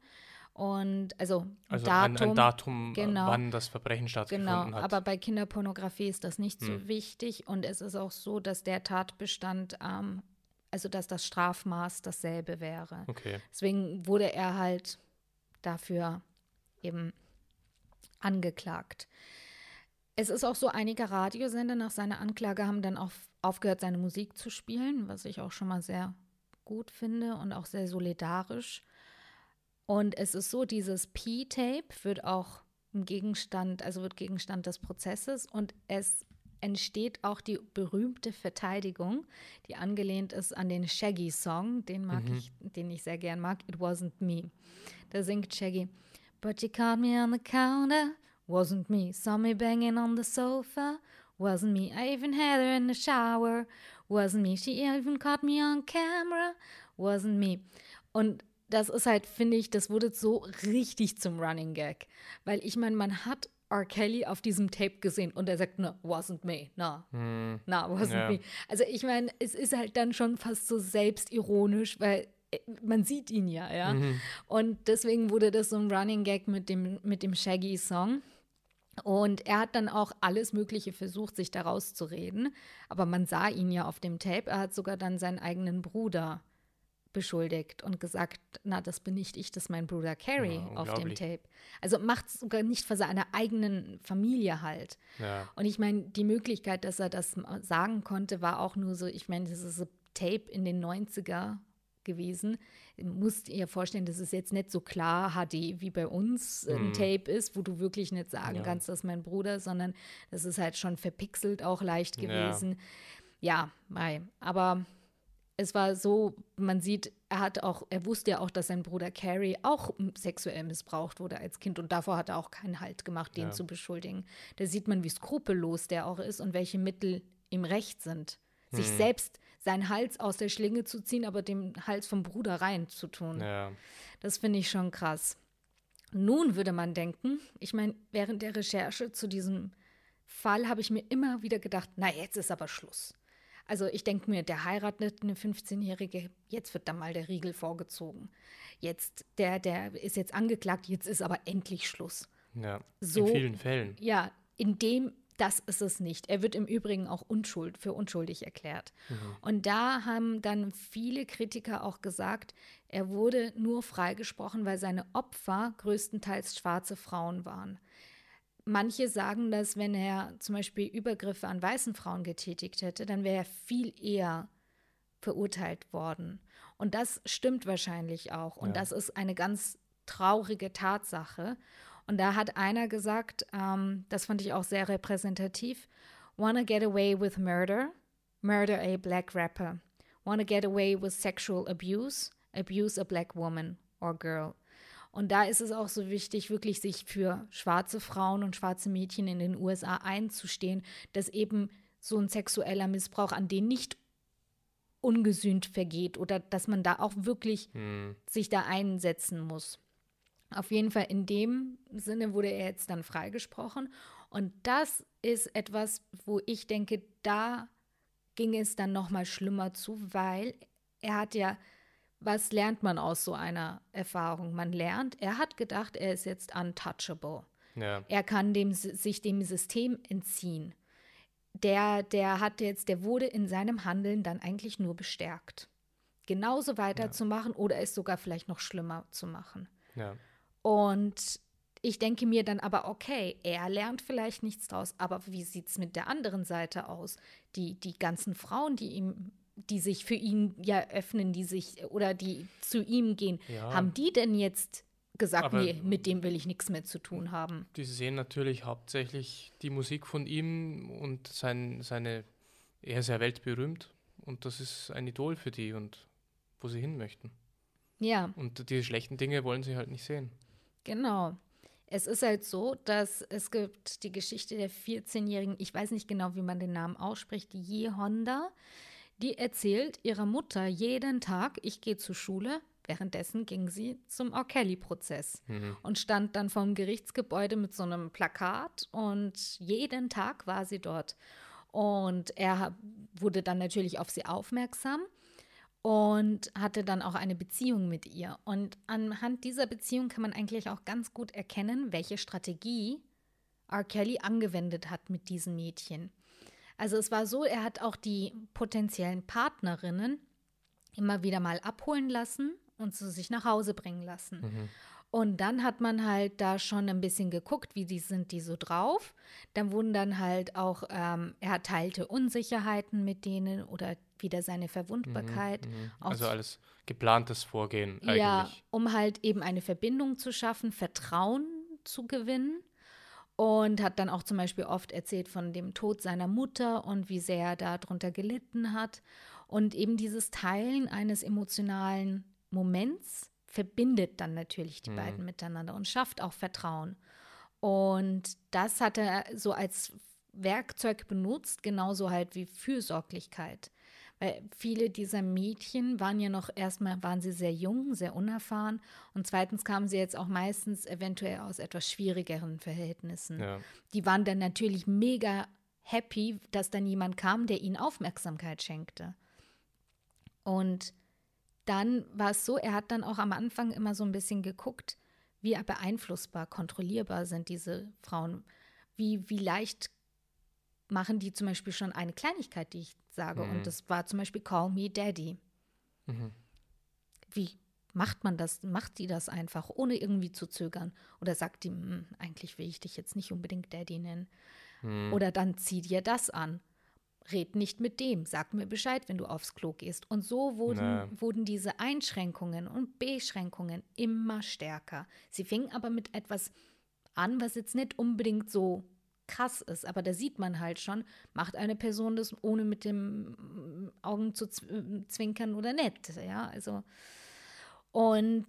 Und also, Also Datum, ein, ein Datum, äh, genau. wann das Verbrechen stattgefunden Genau, hat. aber bei Kinderpornografie ist das nicht so Hm. wichtig und es ist auch so, dass der Tatbestand, ähm, also dass das Strafmaß dasselbe wäre. okay. Deswegen wurde er halt dafür eben angeklagt. Es ist auch so, einige Radiosender nach seiner Anklage haben dann auch aufgehört, seine Musik zu spielen, was ich auch schon mal sehr gut finde und auch sehr solidarisch. Und es ist so, dieses P-Tape wird auch Gegenstand, also wird Gegenstand des Prozesses und es entsteht auch die berühmte Verteidigung, die angelehnt ist an den Shaggy-Song, den mag ich, den ich sehr gern mag, It Wasn't Me. Da singt Shaggy, But you caught me on the counter, wasn't me, saw me banging on the sofa, Wasn't me, I even had her in the shower. Wasn't me, she even caught me on camera. Wasn't me. Und das ist halt, finde ich, das wurde so richtig zum Running Gag. Weil ich meine, man hat R. Kelly auf diesem Tape gesehen und er sagt, no, wasn't me, no, hm. no, wasn't ja. me. Also ich meine, es ist halt dann schon fast so selbstironisch, weil äh, man sieht ihn ja, ja. Mhm. Und deswegen wurde das so ein Running Gag mit dem, mit dem Shaggy-Song. Und er hat dann auch alles Mögliche versucht, sich da rauszureden. Aber man sah ihn ja auf dem Tape. Er hat sogar dann seinen eigenen Bruder beschuldigt und gesagt, na, das bin nicht ich, das ist mein Bruder Carrie ja, auf dem Tape. Also macht es sogar nicht für seine eigenen Familie halt. Ja. Und ich meine, die Möglichkeit, dass er das sagen konnte, war auch nur so, ich meine, das ist ein Tape in den 90er gewesen. Musst ihr vorstellen, das ist jetzt nicht so klar HD wie bei uns ein mm. Tape ist, wo du wirklich nicht sagen ja. kannst, das ist mein Bruder, sondern das ist halt schon verpixelt auch leicht gewesen. Ja, ja aber es war so, man sieht, er hat auch, er wusste ja auch, dass sein Bruder Carrie auch sexuell missbraucht wurde als Kind und davor hat er auch keinen Halt gemacht, den ja. zu beschuldigen. Da sieht man, wie skrupellos der auch ist und welche Mittel ihm recht sind. Sich hm. selbst seinen Hals aus der Schlinge zu ziehen, aber dem Hals vom Bruder rein zu tun. Ja. Das finde ich schon krass. Nun würde man denken, ich meine, während der Recherche zu diesem Fall habe ich mir immer wieder gedacht, na, jetzt ist aber Schluss. Also ich denke mir, der heiratet eine 15-Jährige, jetzt wird da mal der Riegel vorgezogen. Jetzt, der, der ist jetzt angeklagt, jetzt ist aber endlich Schluss. Ja, so, in vielen Fällen. Ja, in dem, das ist es nicht. Er wird im Übrigen auch unschuld, für unschuldig erklärt. Mhm. Und da haben dann viele Kritiker auch gesagt, er wurde nur freigesprochen, weil seine Opfer größtenteils schwarze Frauen waren. Manche sagen, dass wenn er zum Beispiel Übergriffe an weißen Frauen getätigt hätte, dann wäre er viel eher verurteilt worden. Und das stimmt wahrscheinlich auch. Und ja. das ist eine ganz traurige Tatsache. Und da hat einer gesagt, ähm, das fand ich auch sehr repräsentativ, Wanna get away with murder? Murder a black rapper. Wanna get away with sexual abuse? Abuse a black woman or girl. Und da ist es auch so wichtig, wirklich sich für schwarze Frauen und schwarze Mädchen in den USA einzustehen, dass eben so ein sexueller Missbrauch an denen nicht ungesühnt vergeht oder dass man da auch wirklich hm. sich da einsetzen muss. Auf jeden Fall in dem Sinne wurde er jetzt dann freigesprochen. Und das ist etwas, wo ich denke, da ging es dann noch mal schlimmer zu, weil er hat ja was lernt man aus so einer Erfahrung? Man lernt, er hat gedacht, er ist jetzt untouchable. Ja. Er kann dem, sich dem System entziehen. Der, der hat jetzt, der wurde in seinem Handeln dann eigentlich nur bestärkt. Genauso weiterzumachen ja. oder es sogar vielleicht noch schlimmer zu machen. Ja. Und ich denke mir dann aber, okay, er lernt vielleicht nichts draus, aber wie sieht es mit der anderen Seite aus? Die, die ganzen Frauen, die ihm die sich für ihn ja öffnen, die sich oder die zu ihm gehen, ja. haben die denn jetzt gesagt, Aber nee, mit dem will ich nichts mehr zu tun haben? Die sehen natürlich hauptsächlich die Musik von ihm und sein, seine, er ist ja weltberühmt und das ist ein Idol für die und wo sie hin möchten. Ja. Und diese schlechten Dinge wollen sie halt nicht sehen. Genau. Es ist halt so, dass es gibt die Geschichte der 14-jährigen, ich weiß nicht genau, wie man den Namen ausspricht, Je Honda die erzählt ihrer Mutter jeden Tag, ich gehe zur Schule. Währenddessen ging sie zum R. Kelly-Prozess mhm. und stand dann vom Gerichtsgebäude mit so einem Plakat und jeden Tag war sie dort. Und er wurde dann natürlich auf sie aufmerksam und hatte dann auch eine Beziehung mit ihr. Und anhand dieser Beziehung kann man eigentlich auch ganz gut erkennen, welche Strategie R. Kelly angewendet hat mit diesen Mädchen. Also es war so, er hat auch die potenziellen Partnerinnen immer wieder mal abholen lassen und zu sich nach Hause bringen lassen. Mhm. Und dann hat man halt da schon ein bisschen geguckt, wie die sind die so drauf. Dann wurden dann halt auch, ähm, er teilte Unsicherheiten mit denen oder wieder seine Verwundbarkeit. Mhm, mh. Also alles geplantes Vorgehen eigentlich. Ja, um halt eben eine Verbindung zu schaffen, Vertrauen zu gewinnen und hat dann auch zum Beispiel oft erzählt von dem Tod seiner Mutter und wie sehr er darunter gelitten hat. Und eben dieses Teilen eines emotionalen Moments verbindet dann natürlich die mhm. beiden miteinander und schafft auch Vertrauen. Und das hat er so als Werkzeug benutzt, genauso halt wie Fürsorglichkeit. Weil viele dieser Mädchen waren ja noch erstmal, waren sie sehr jung, sehr unerfahren und zweitens kamen sie jetzt auch meistens eventuell aus etwas schwierigeren Verhältnissen. Ja. Die waren dann natürlich mega happy, dass dann jemand kam, der ihnen Aufmerksamkeit schenkte. Und dann war es so, er hat dann auch am Anfang immer so ein bisschen geguckt, wie beeinflussbar, kontrollierbar sind diese Frauen. Wie, wie leicht machen die zum Beispiel schon eine Kleinigkeit, die ich sage. Mhm. Und das war zum Beispiel Call Me Daddy. Mhm. Wie macht man das? Macht die das einfach, ohne irgendwie zu zögern? Oder sagt die, "Hm, eigentlich will ich dich jetzt nicht unbedingt Daddy nennen? Mhm. Oder dann zieh dir das an. Red nicht mit dem. Sag mir Bescheid, wenn du aufs Klo gehst. Und so wurden, Na. wurden diese Einschränkungen und Beschränkungen immer stärker. Sie fingen aber mit etwas an, was jetzt nicht unbedingt so krass ist. Aber da sieht man halt schon, macht eine Person das ohne mit dem Augen zu zw- zwinkern oder nicht. Ja, also. Und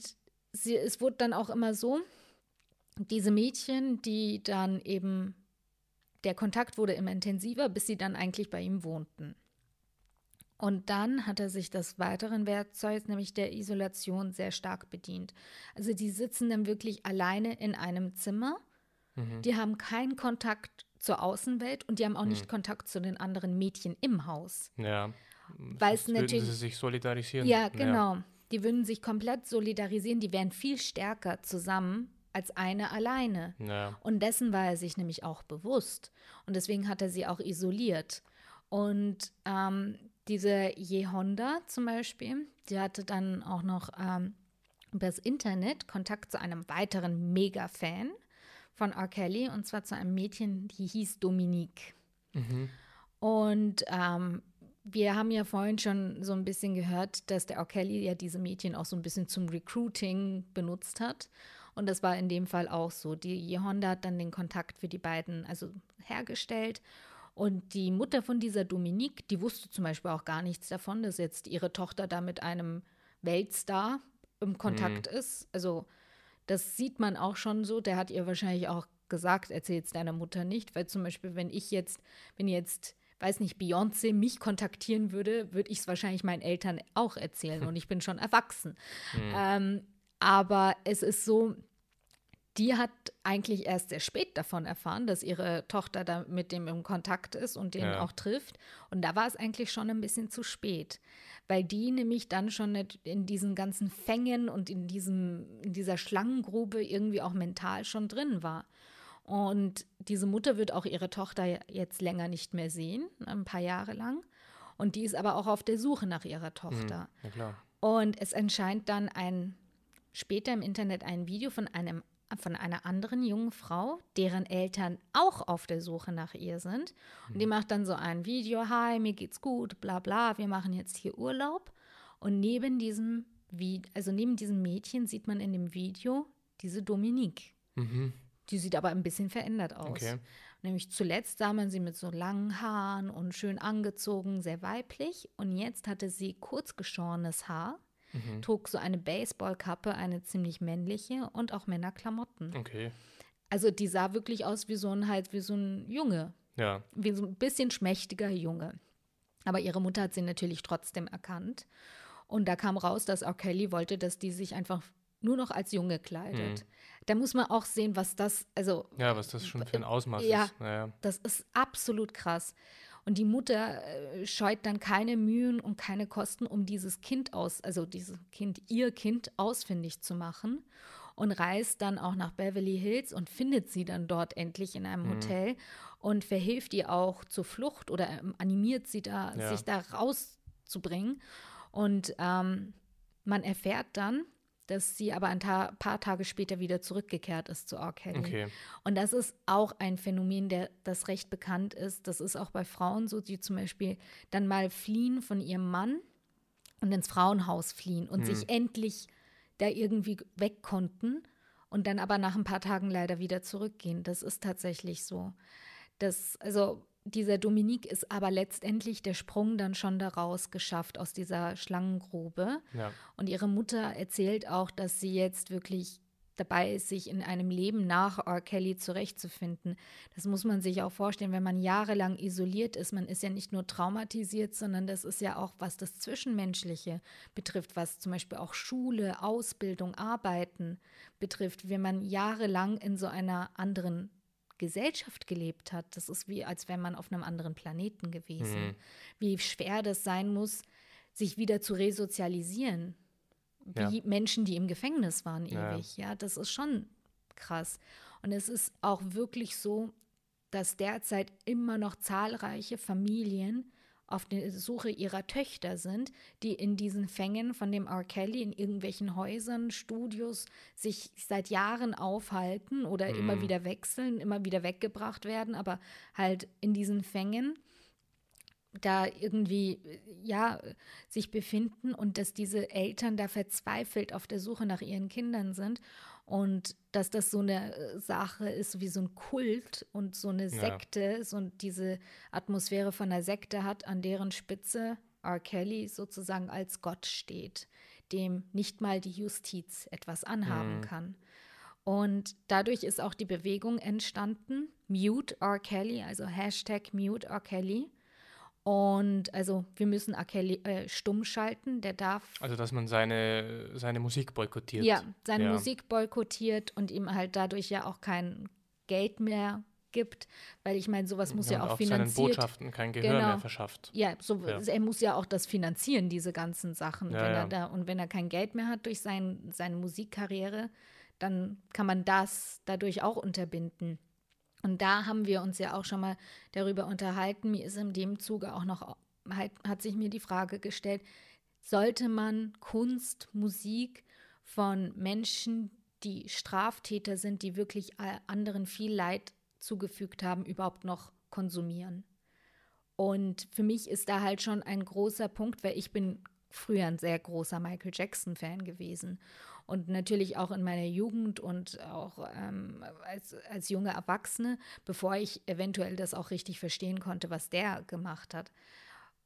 sie, es wurde dann auch immer so, diese Mädchen, die dann eben, der Kontakt wurde immer intensiver, bis sie dann eigentlich bei ihm wohnten. Und dann hat er sich des weiteren Werkzeugs, nämlich der Isolation, sehr stark bedient. Also die sitzen dann wirklich alleine in einem Zimmer. Mhm. Die haben keinen Kontakt zur Außenwelt und die haben auch Mhm. nicht Kontakt zu den anderen Mädchen im Haus. Ja. Weil es Sonst würden natürlich- sie sich solidarisieren. Ja, genau. Die würden sich komplett solidarisieren, die wären viel stärker zusammen als eine alleine. Ja. Und dessen war er sich nämlich auch bewusst. Und deswegen hat er sie auch isoliert. Und ähm, diese Yehonda zum Beispiel, die hatte dann auch noch ähm, übers Internet Kontakt zu einem weiteren Mega-Fan von R. Kelly, und zwar zu einem Mädchen, die hieß Dominique. Mhm. Und ähm, wir haben ja vorhin schon so ein bisschen gehört, dass der R. Kelly ja diese Mädchen auch so ein bisschen zum Recruiting benutzt hat. Und das war in dem Fall auch so. Die Yehonda hat dann den Kontakt für die beiden also hergestellt. Und die Mutter von dieser Dominique, die wusste zum Beispiel auch gar nichts davon, dass jetzt ihre Tochter da mit einem Weltstar im Kontakt ist. Also das sieht man auch schon so. Der hat ihr wahrscheinlich auch gesagt, erzähl es deiner Mutter nicht, weil zum Beispiel, wenn ich jetzt, wenn jetzt, weiß nicht, Beyoncé mich kontaktieren würde, würde ich es wahrscheinlich meinen Eltern auch erzählen und ich bin schon erwachsen. Ähm, aber es ist so, die hat eigentlich erst sehr spät davon erfahren, dass ihre Tochter da mit dem im Kontakt ist und den Ja. auch trifft. Und da war es eigentlich schon ein bisschen zu spät, weil die nämlich dann schon nicht in diesen ganzen Fängen und in, diesem, in dieser Schlangengrube irgendwie auch mental schon drin war. Und diese Mutter wird auch ihre Tochter jetzt länger nicht mehr sehen, ein paar Jahre lang. Und die ist aber auch auf der Suche nach ihrer Tochter. Klar. Und es erscheint dann ein später im Internet ein Video von einem von einer anderen jungen Frau, deren Eltern auch auf der Suche nach ihr sind. Und die macht dann so ein Video, hi, mir geht's gut, bla bla, wir machen jetzt hier Urlaub. Und neben diesem, also neben diesem Mädchen sieht man in dem Video diese Dominique. Mhm. Die sieht aber ein bisschen verändert aus. Okay. Nämlich zuletzt sah man sie mit so langen Haaren und schön angezogen, sehr weiblich. Und jetzt hatte sie kurz geschorenes Haar, Mhm. trug so eine Baseballkappe, eine ziemlich männliche und auch Männerklamotten. Okay. Also die sah wirklich aus wie so ein halt wie so ein Junge, Ja. wie so ein bisschen schmächtiger Junge. Aber ihre Mutter hat sie natürlich trotzdem erkannt. Und da kam raus, dass R. Kelly wollte, dass die sich einfach nur noch als Junge kleidet. Da muss man auch sehen, was das, also Ja, was das schon für ein Ausmaß Ja. ist. Naja. das ist absolut krass. Und die Mutter äh, scheut dann keine Mühen und keine Kosten, um dieses Kind aus, also dieses Kind, ihr Kind ausfindig zu machen und reist dann auch nach Beverly Hills und findet sie dann dort endlich in einem Hotel und verhilft ihr auch zur Flucht oder ähm, animiert sie da, Ja. sich da rauszubringen. Und ähm, man erfährt dann, dass sie aber ein ta paar Tage später wieder zurückgekehrt ist zu R. Kelly. Okay. Und das ist auch ein Phänomen, der, das recht bekannt ist. Das ist auch bei Frauen so, die zum Beispiel dann mal fliehen von ihrem Mann und ins Frauenhaus fliehen und sich endlich da irgendwie weg konnten und dann aber nach ein paar Tagen leider wieder zurückgehen. Das ist tatsächlich so. Das, also dieser Dominique ist aber letztendlich der Sprung dann schon daraus geschafft aus dieser Schlangengrube. Ja. Und ihre Mutter erzählt auch, dass sie jetzt wirklich dabei ist, sich in einem Leben nach R. Kelly zurechtzufinden. Das muss man sich auch vorstellen, wenn man jahrelang isoliert ist. Man ist ja nicht nur traumatisiert, sondern das ist ja auch, was das Zwischenmenschliche betrifft, was zum Beispiel auch Schule, Ausbildung, Arbeiten betrifft. Wenn man jahrelang in so einer anderen Gesellschaft gelebt hat, das ist wie, als wäre man auf einem anderen Planeten gewesen. Mhm. Wie schwer das sein muss, sich wieder zu resozialisieren wie ja. Menschen, die im Gefängnis waren ewig. Ja. ja, das ist schon krass. Und es ist auch wirklich so, dass derzeit immer noch zahlreiche Familien auf der Suche ihrer Töchter sind, die in diesen Fängen von dem R. Kelly in irgendwelchen Häusern, Studios sich seit Jahren aufhalten oder mhm. immer wieder wechseln, immer wieder weggebracht werden, aber halt in diesen Fängen da irgendwie, ja, sich befinden und dass diese Eltern da verzweifelt auf der Suche nach ihren Kindern sind und dass das so eine äh, Sache ist wie so ein Kult und so eine Sekte, ja. so diese Atmosphäre von einer Sekte hat, an deren Spitze R. Kelly sozusagen als Gott steht, dem nicht mal die Justiz etwas anhaben mhm. kann. Und dadurch ist auch die Bewegung entstanden, Mute R. Kelly, also Hashtag Mute R. Kelly und also wir müssen Akeli äh, stumm schalten, der darf. Also dass man seine, seine Musik boykottiert. Ja, seine ja. Musik boykottiert und ihm halt dadurch ja auch kein Geld mehr gibt, weil ich meine, sowas muss ja, ja auch, auch finanziert. seinen Botschaften kein Gehör genau. mehr verschafft. Ja, so, ja, er muss ja auch das finanzieren, diese ganzen Sachen. Ja, wenn er da, und wenn er kein Geld mehr hat durch sein, seine Musikkarriere, dann kann man das dadurch auch unterbinden. Und da haben wir uns ja auch schon mal darüber unterhalten. Mir ist in dem Zuge auch noch, halt, hat sich mir die Frage gestellt, sollte man Kunst, Musik von Menschen, die Straftäter sind, die wirklich anderen viel Leid zugefügt haben, überhaupt noch konsumieren? Und für mich ist da halt schon ein großer Punkt, weil ich bin früher ein sehr großer Michael Jackson-Fan gewesen und natürlich auch in meiner Jugend und auch ähm, als, als junge Erwachsene, bevor ich eventuell das auch richtig verstehen konnte, was der gemacht hat.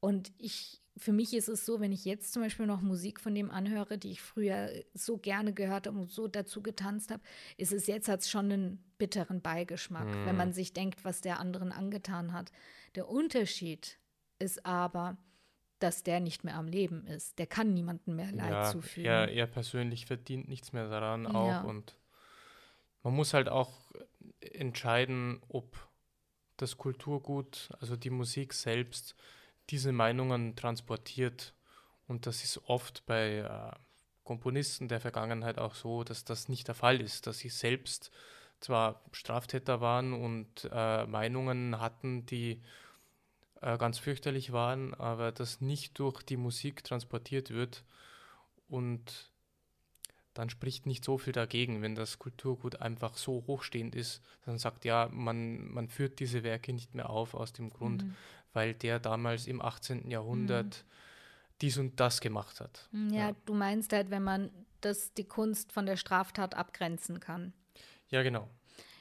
Und ich, für mich ist es so, wenn ich jetzt zum Beispiel noch Musik von dem anhöre, die ich früher so gerne gehört habe und so dazu getanzt habe, ist es jetzt hat es schon einen bitteren Beigeschmack, mm. wenn man sich denkt, was der anderen angetan hat. Der Unterschied ist aber, dass der nicht mehr am Leben ist. Der kann niemandem mehr Leid ja, zufügen. Er, er persönlich verdient nichts mehr daran auch. Ja. Und man muss halt auch entscheiden, ob das Kulturgut, also die Musik selbst, diese Meinungen transportiert. Und das ist oft bei äh, Komponisten der Vergangenheit auch so, dass das nicht der Fall ist, dass sie selbst zwar Straftäter waren und äh, Meinungen hatten, die äh, ganz fürchterlich waren, aber das nicht durch die Musik transportiert wird und dann spricht nicht so viel dagegen, wenn das Kulturgut einfach so hochstehend ist, dann sagt ja, man, man führt diese Werke nicht mehr auf aus dem Grund, mhm. weil der damals im 18. Jahrhundert mhm. dies und das gemacht hat. Mhm, ja, ja, du meinst halt, wenn man das die Kunst von der Straftat abgrenzen kann. Ja, genau.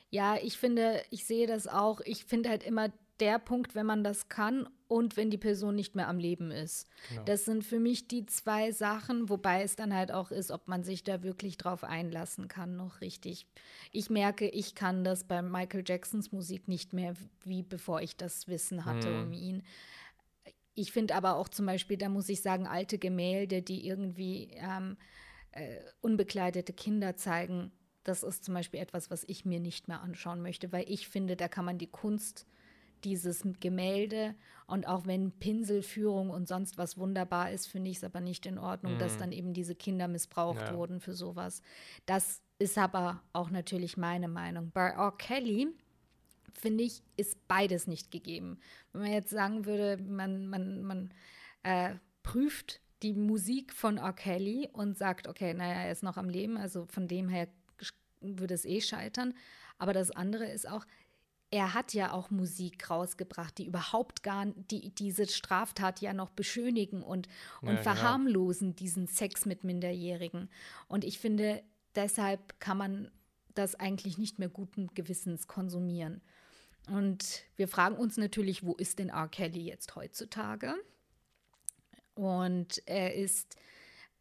Ja, ich finde, ich sehe das auch. Ich finde halt immer der Punkt, wenn man das kann und wenn die Person nicht mehr am Leben ist. Genau. Das sind für mich die zwei Sachen, wobei es dann halt auch ist, ob man sich da wirklich drauf einlassen kann, noch richtig. Ich merke, ich kann das bei Michael Jacksons Musik nicht mehr, wie bevor ich das Wissen hatte hm. um ihn. Ich finde aber auch zum Beispiel, da muss ich sagen, alte Gemälde, die irgendwie ähm, äh, unbekleidete Kinder zeigen, das ist zum Beispiel etwas, was ich mir nicht mehr anschauen möchte, weil ich finde, da kann man die Kunst dieses Gemälde und auch wenn Pinselführung und sonst was wunderbar ist, finde ich es aber nicht in Ordnung, mhm. dass dann eben diese Kinder missbraucht ja. wurden für sowas. Das ist aber auch natürlich meine Meinung. Bei R. Kelly finde ich, ist beides nicht gegeben. Wenn man jetzt sagen würde, man, man, man äh, prüft die Musik von R. Kelly und sagt, okay, naja, er ist noch am Leben, also von dem her würde es eh scheitern. Aber das andere ist auch, er hat ja auch Musik rausgebracht, die überhaupt gar die diese Straftat ja noch beschönigen und, und ja, verharmlosen ja. diesen Sex mit Minderjährigen. Und ich finde, deshalb kann man das eigentlich nicht mehr guten Gewissens konsumieren. Und wir fragen uns natürlich, wo ist denn R. Kelly jetzt heutzutage? Und er ist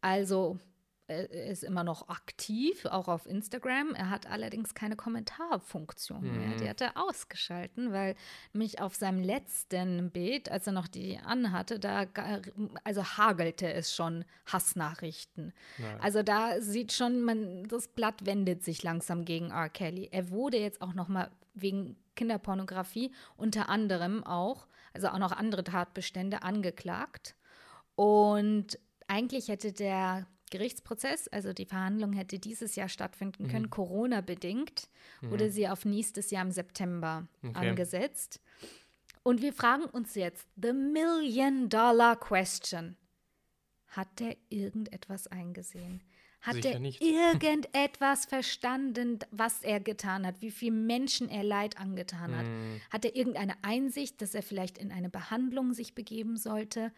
also er ist immer noch aktiv, auch auf Instagram. Er hat allerdings keine Kommentarfunktion mehr. Mhm. Die hat er ausgeschalten, weil mich auf seinem letzten Bild, als er noch die anhatte, da also hagelte es schon Hassnachrichten. Ja. Also da sieht schon, man, das Blatt wendet sich langsam gegen R. Kelly. Er wurde jetzt auch noch mal wegen Kinderpornografie unter anderem auch, also auch noch andere Tatbestände angeklagt. Und eigentlich hätte der Gerichtsprozess, also die Verhandlung hätte dieses Jahr stattfinden können, Corona-bedingt, wurde sie auf nächstes Jahr im September Okay. angesetzt. Und wir fragen uns jetzt, the million dollar question. Hat der irgendetwas eingesehen? Hat Sicher er nicht. irgendetwas verstanden, was er getan hat, wie viel Menschen er Leid angetan hat? Mhm. Hat er irgendeine Einsicht, dass er vielleicht in eine Behandlung sich begeben sollte?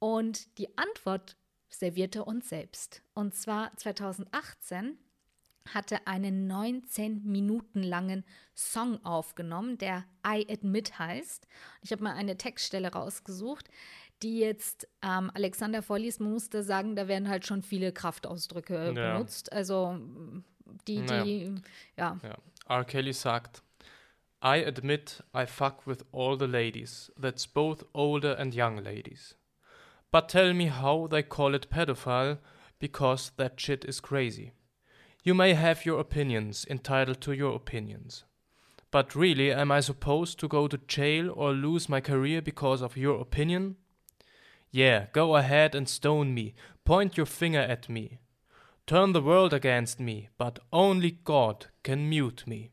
Und die Antwort servierte uns selbst. Und zwar 2018 hatte einen 19 Minuten langen Song aufgenommen, der I Admit heißt. Ich habe mal eine Textstelle rausgesucht, die jetzt ähm, Alexander vorliest. Man musste sagen, da werden halt schon viele Kraftausdrücke Ja. benutzt. Also die, die, ja. Ja. R. Kelly sagt, I admit I fuck with all the ladies. That's both older and young ladies. But tell me how they call it pedophile, because that shit is crazy. You may have your opinions, entitled to your opinions. But really, am I supposed to go to jail or lose my career because of your opinion? Yeah, go ahead and stone me, point your finger at me. Turn the world against me, but only God can mute me.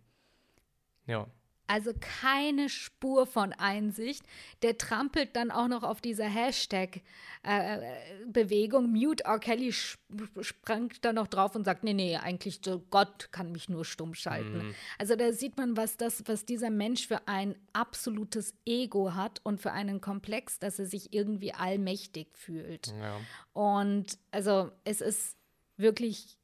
Ja, Also keine Spur von Einsicht. Der trampelt dann auch noch auf dieser Hashtag-Bewegung. Mute R. Kelly sp sprang da noch drauf und sagt, nee, nee, eigentlich so Gott kann mich nur stumm schalten. Also da sieht man, was das, was dieser Mensch für ein absolutes Ego hat und für einen Komplex, dass er sich irgendwie allmächtig fühlt. ja. Und also es ist wirklich,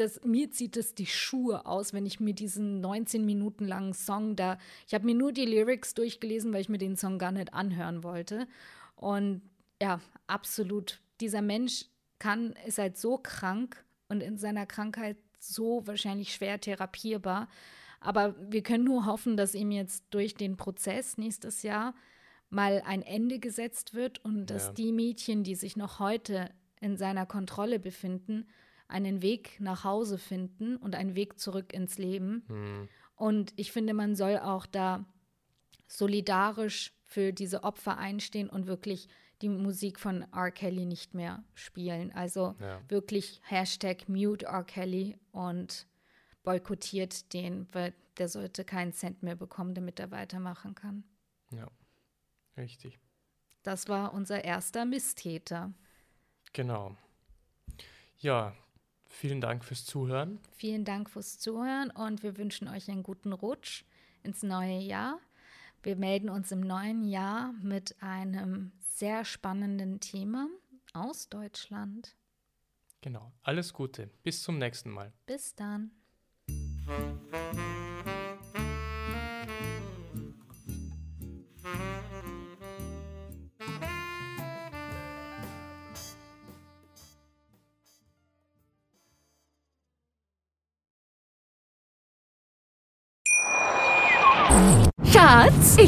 das, mir zieht es die Schuhe aus, wenn ich mir diesen 19 Minuten langen Song da, ich habe mir nur die Lyrics durchgelesen, weil ich mir den Song gar nicht anhören wollte. Und ja, absolut, dieser Mensch kann, ist halt so krank und in seiner Krankheit so wahrscheinlich schwer therapierbar. Aber wir können nur hoffen, dass ihm jetzt durch den Prozess nächstes Jahr mal ein Ende gesetzt wird und dass Ja. die Mädchen, die sich noch heute in seiner Kontrolle befinden, einen Weg nach Hause finden und einen Weg zurück ins Leben. Hm. Und ich finde, man soll auch da solidarisch für diese Opfer einstehen und wirklich die Musik von R. Kelly nicht mehr spielen. Also Ja. wirklich Hashtag Mute R. Kelly und boykottiert den, weil der sollte keinen Cent mehr bekommen, damit er weitermachen kann. ja. Richtig. Das war unser erster Misstäter. Genau. Ja, vielen Dank fürs Zuhören. Vielen Dank fürs Zuhören und wir wünschen euch einen guten Rutsch ins neue Jahr. Wir melden uns im neuen Jahr mit einem sehr spannenden Thema aus Deutschland. Genau. Alles Gute. Bis zum nächsten Mal. Bis dann.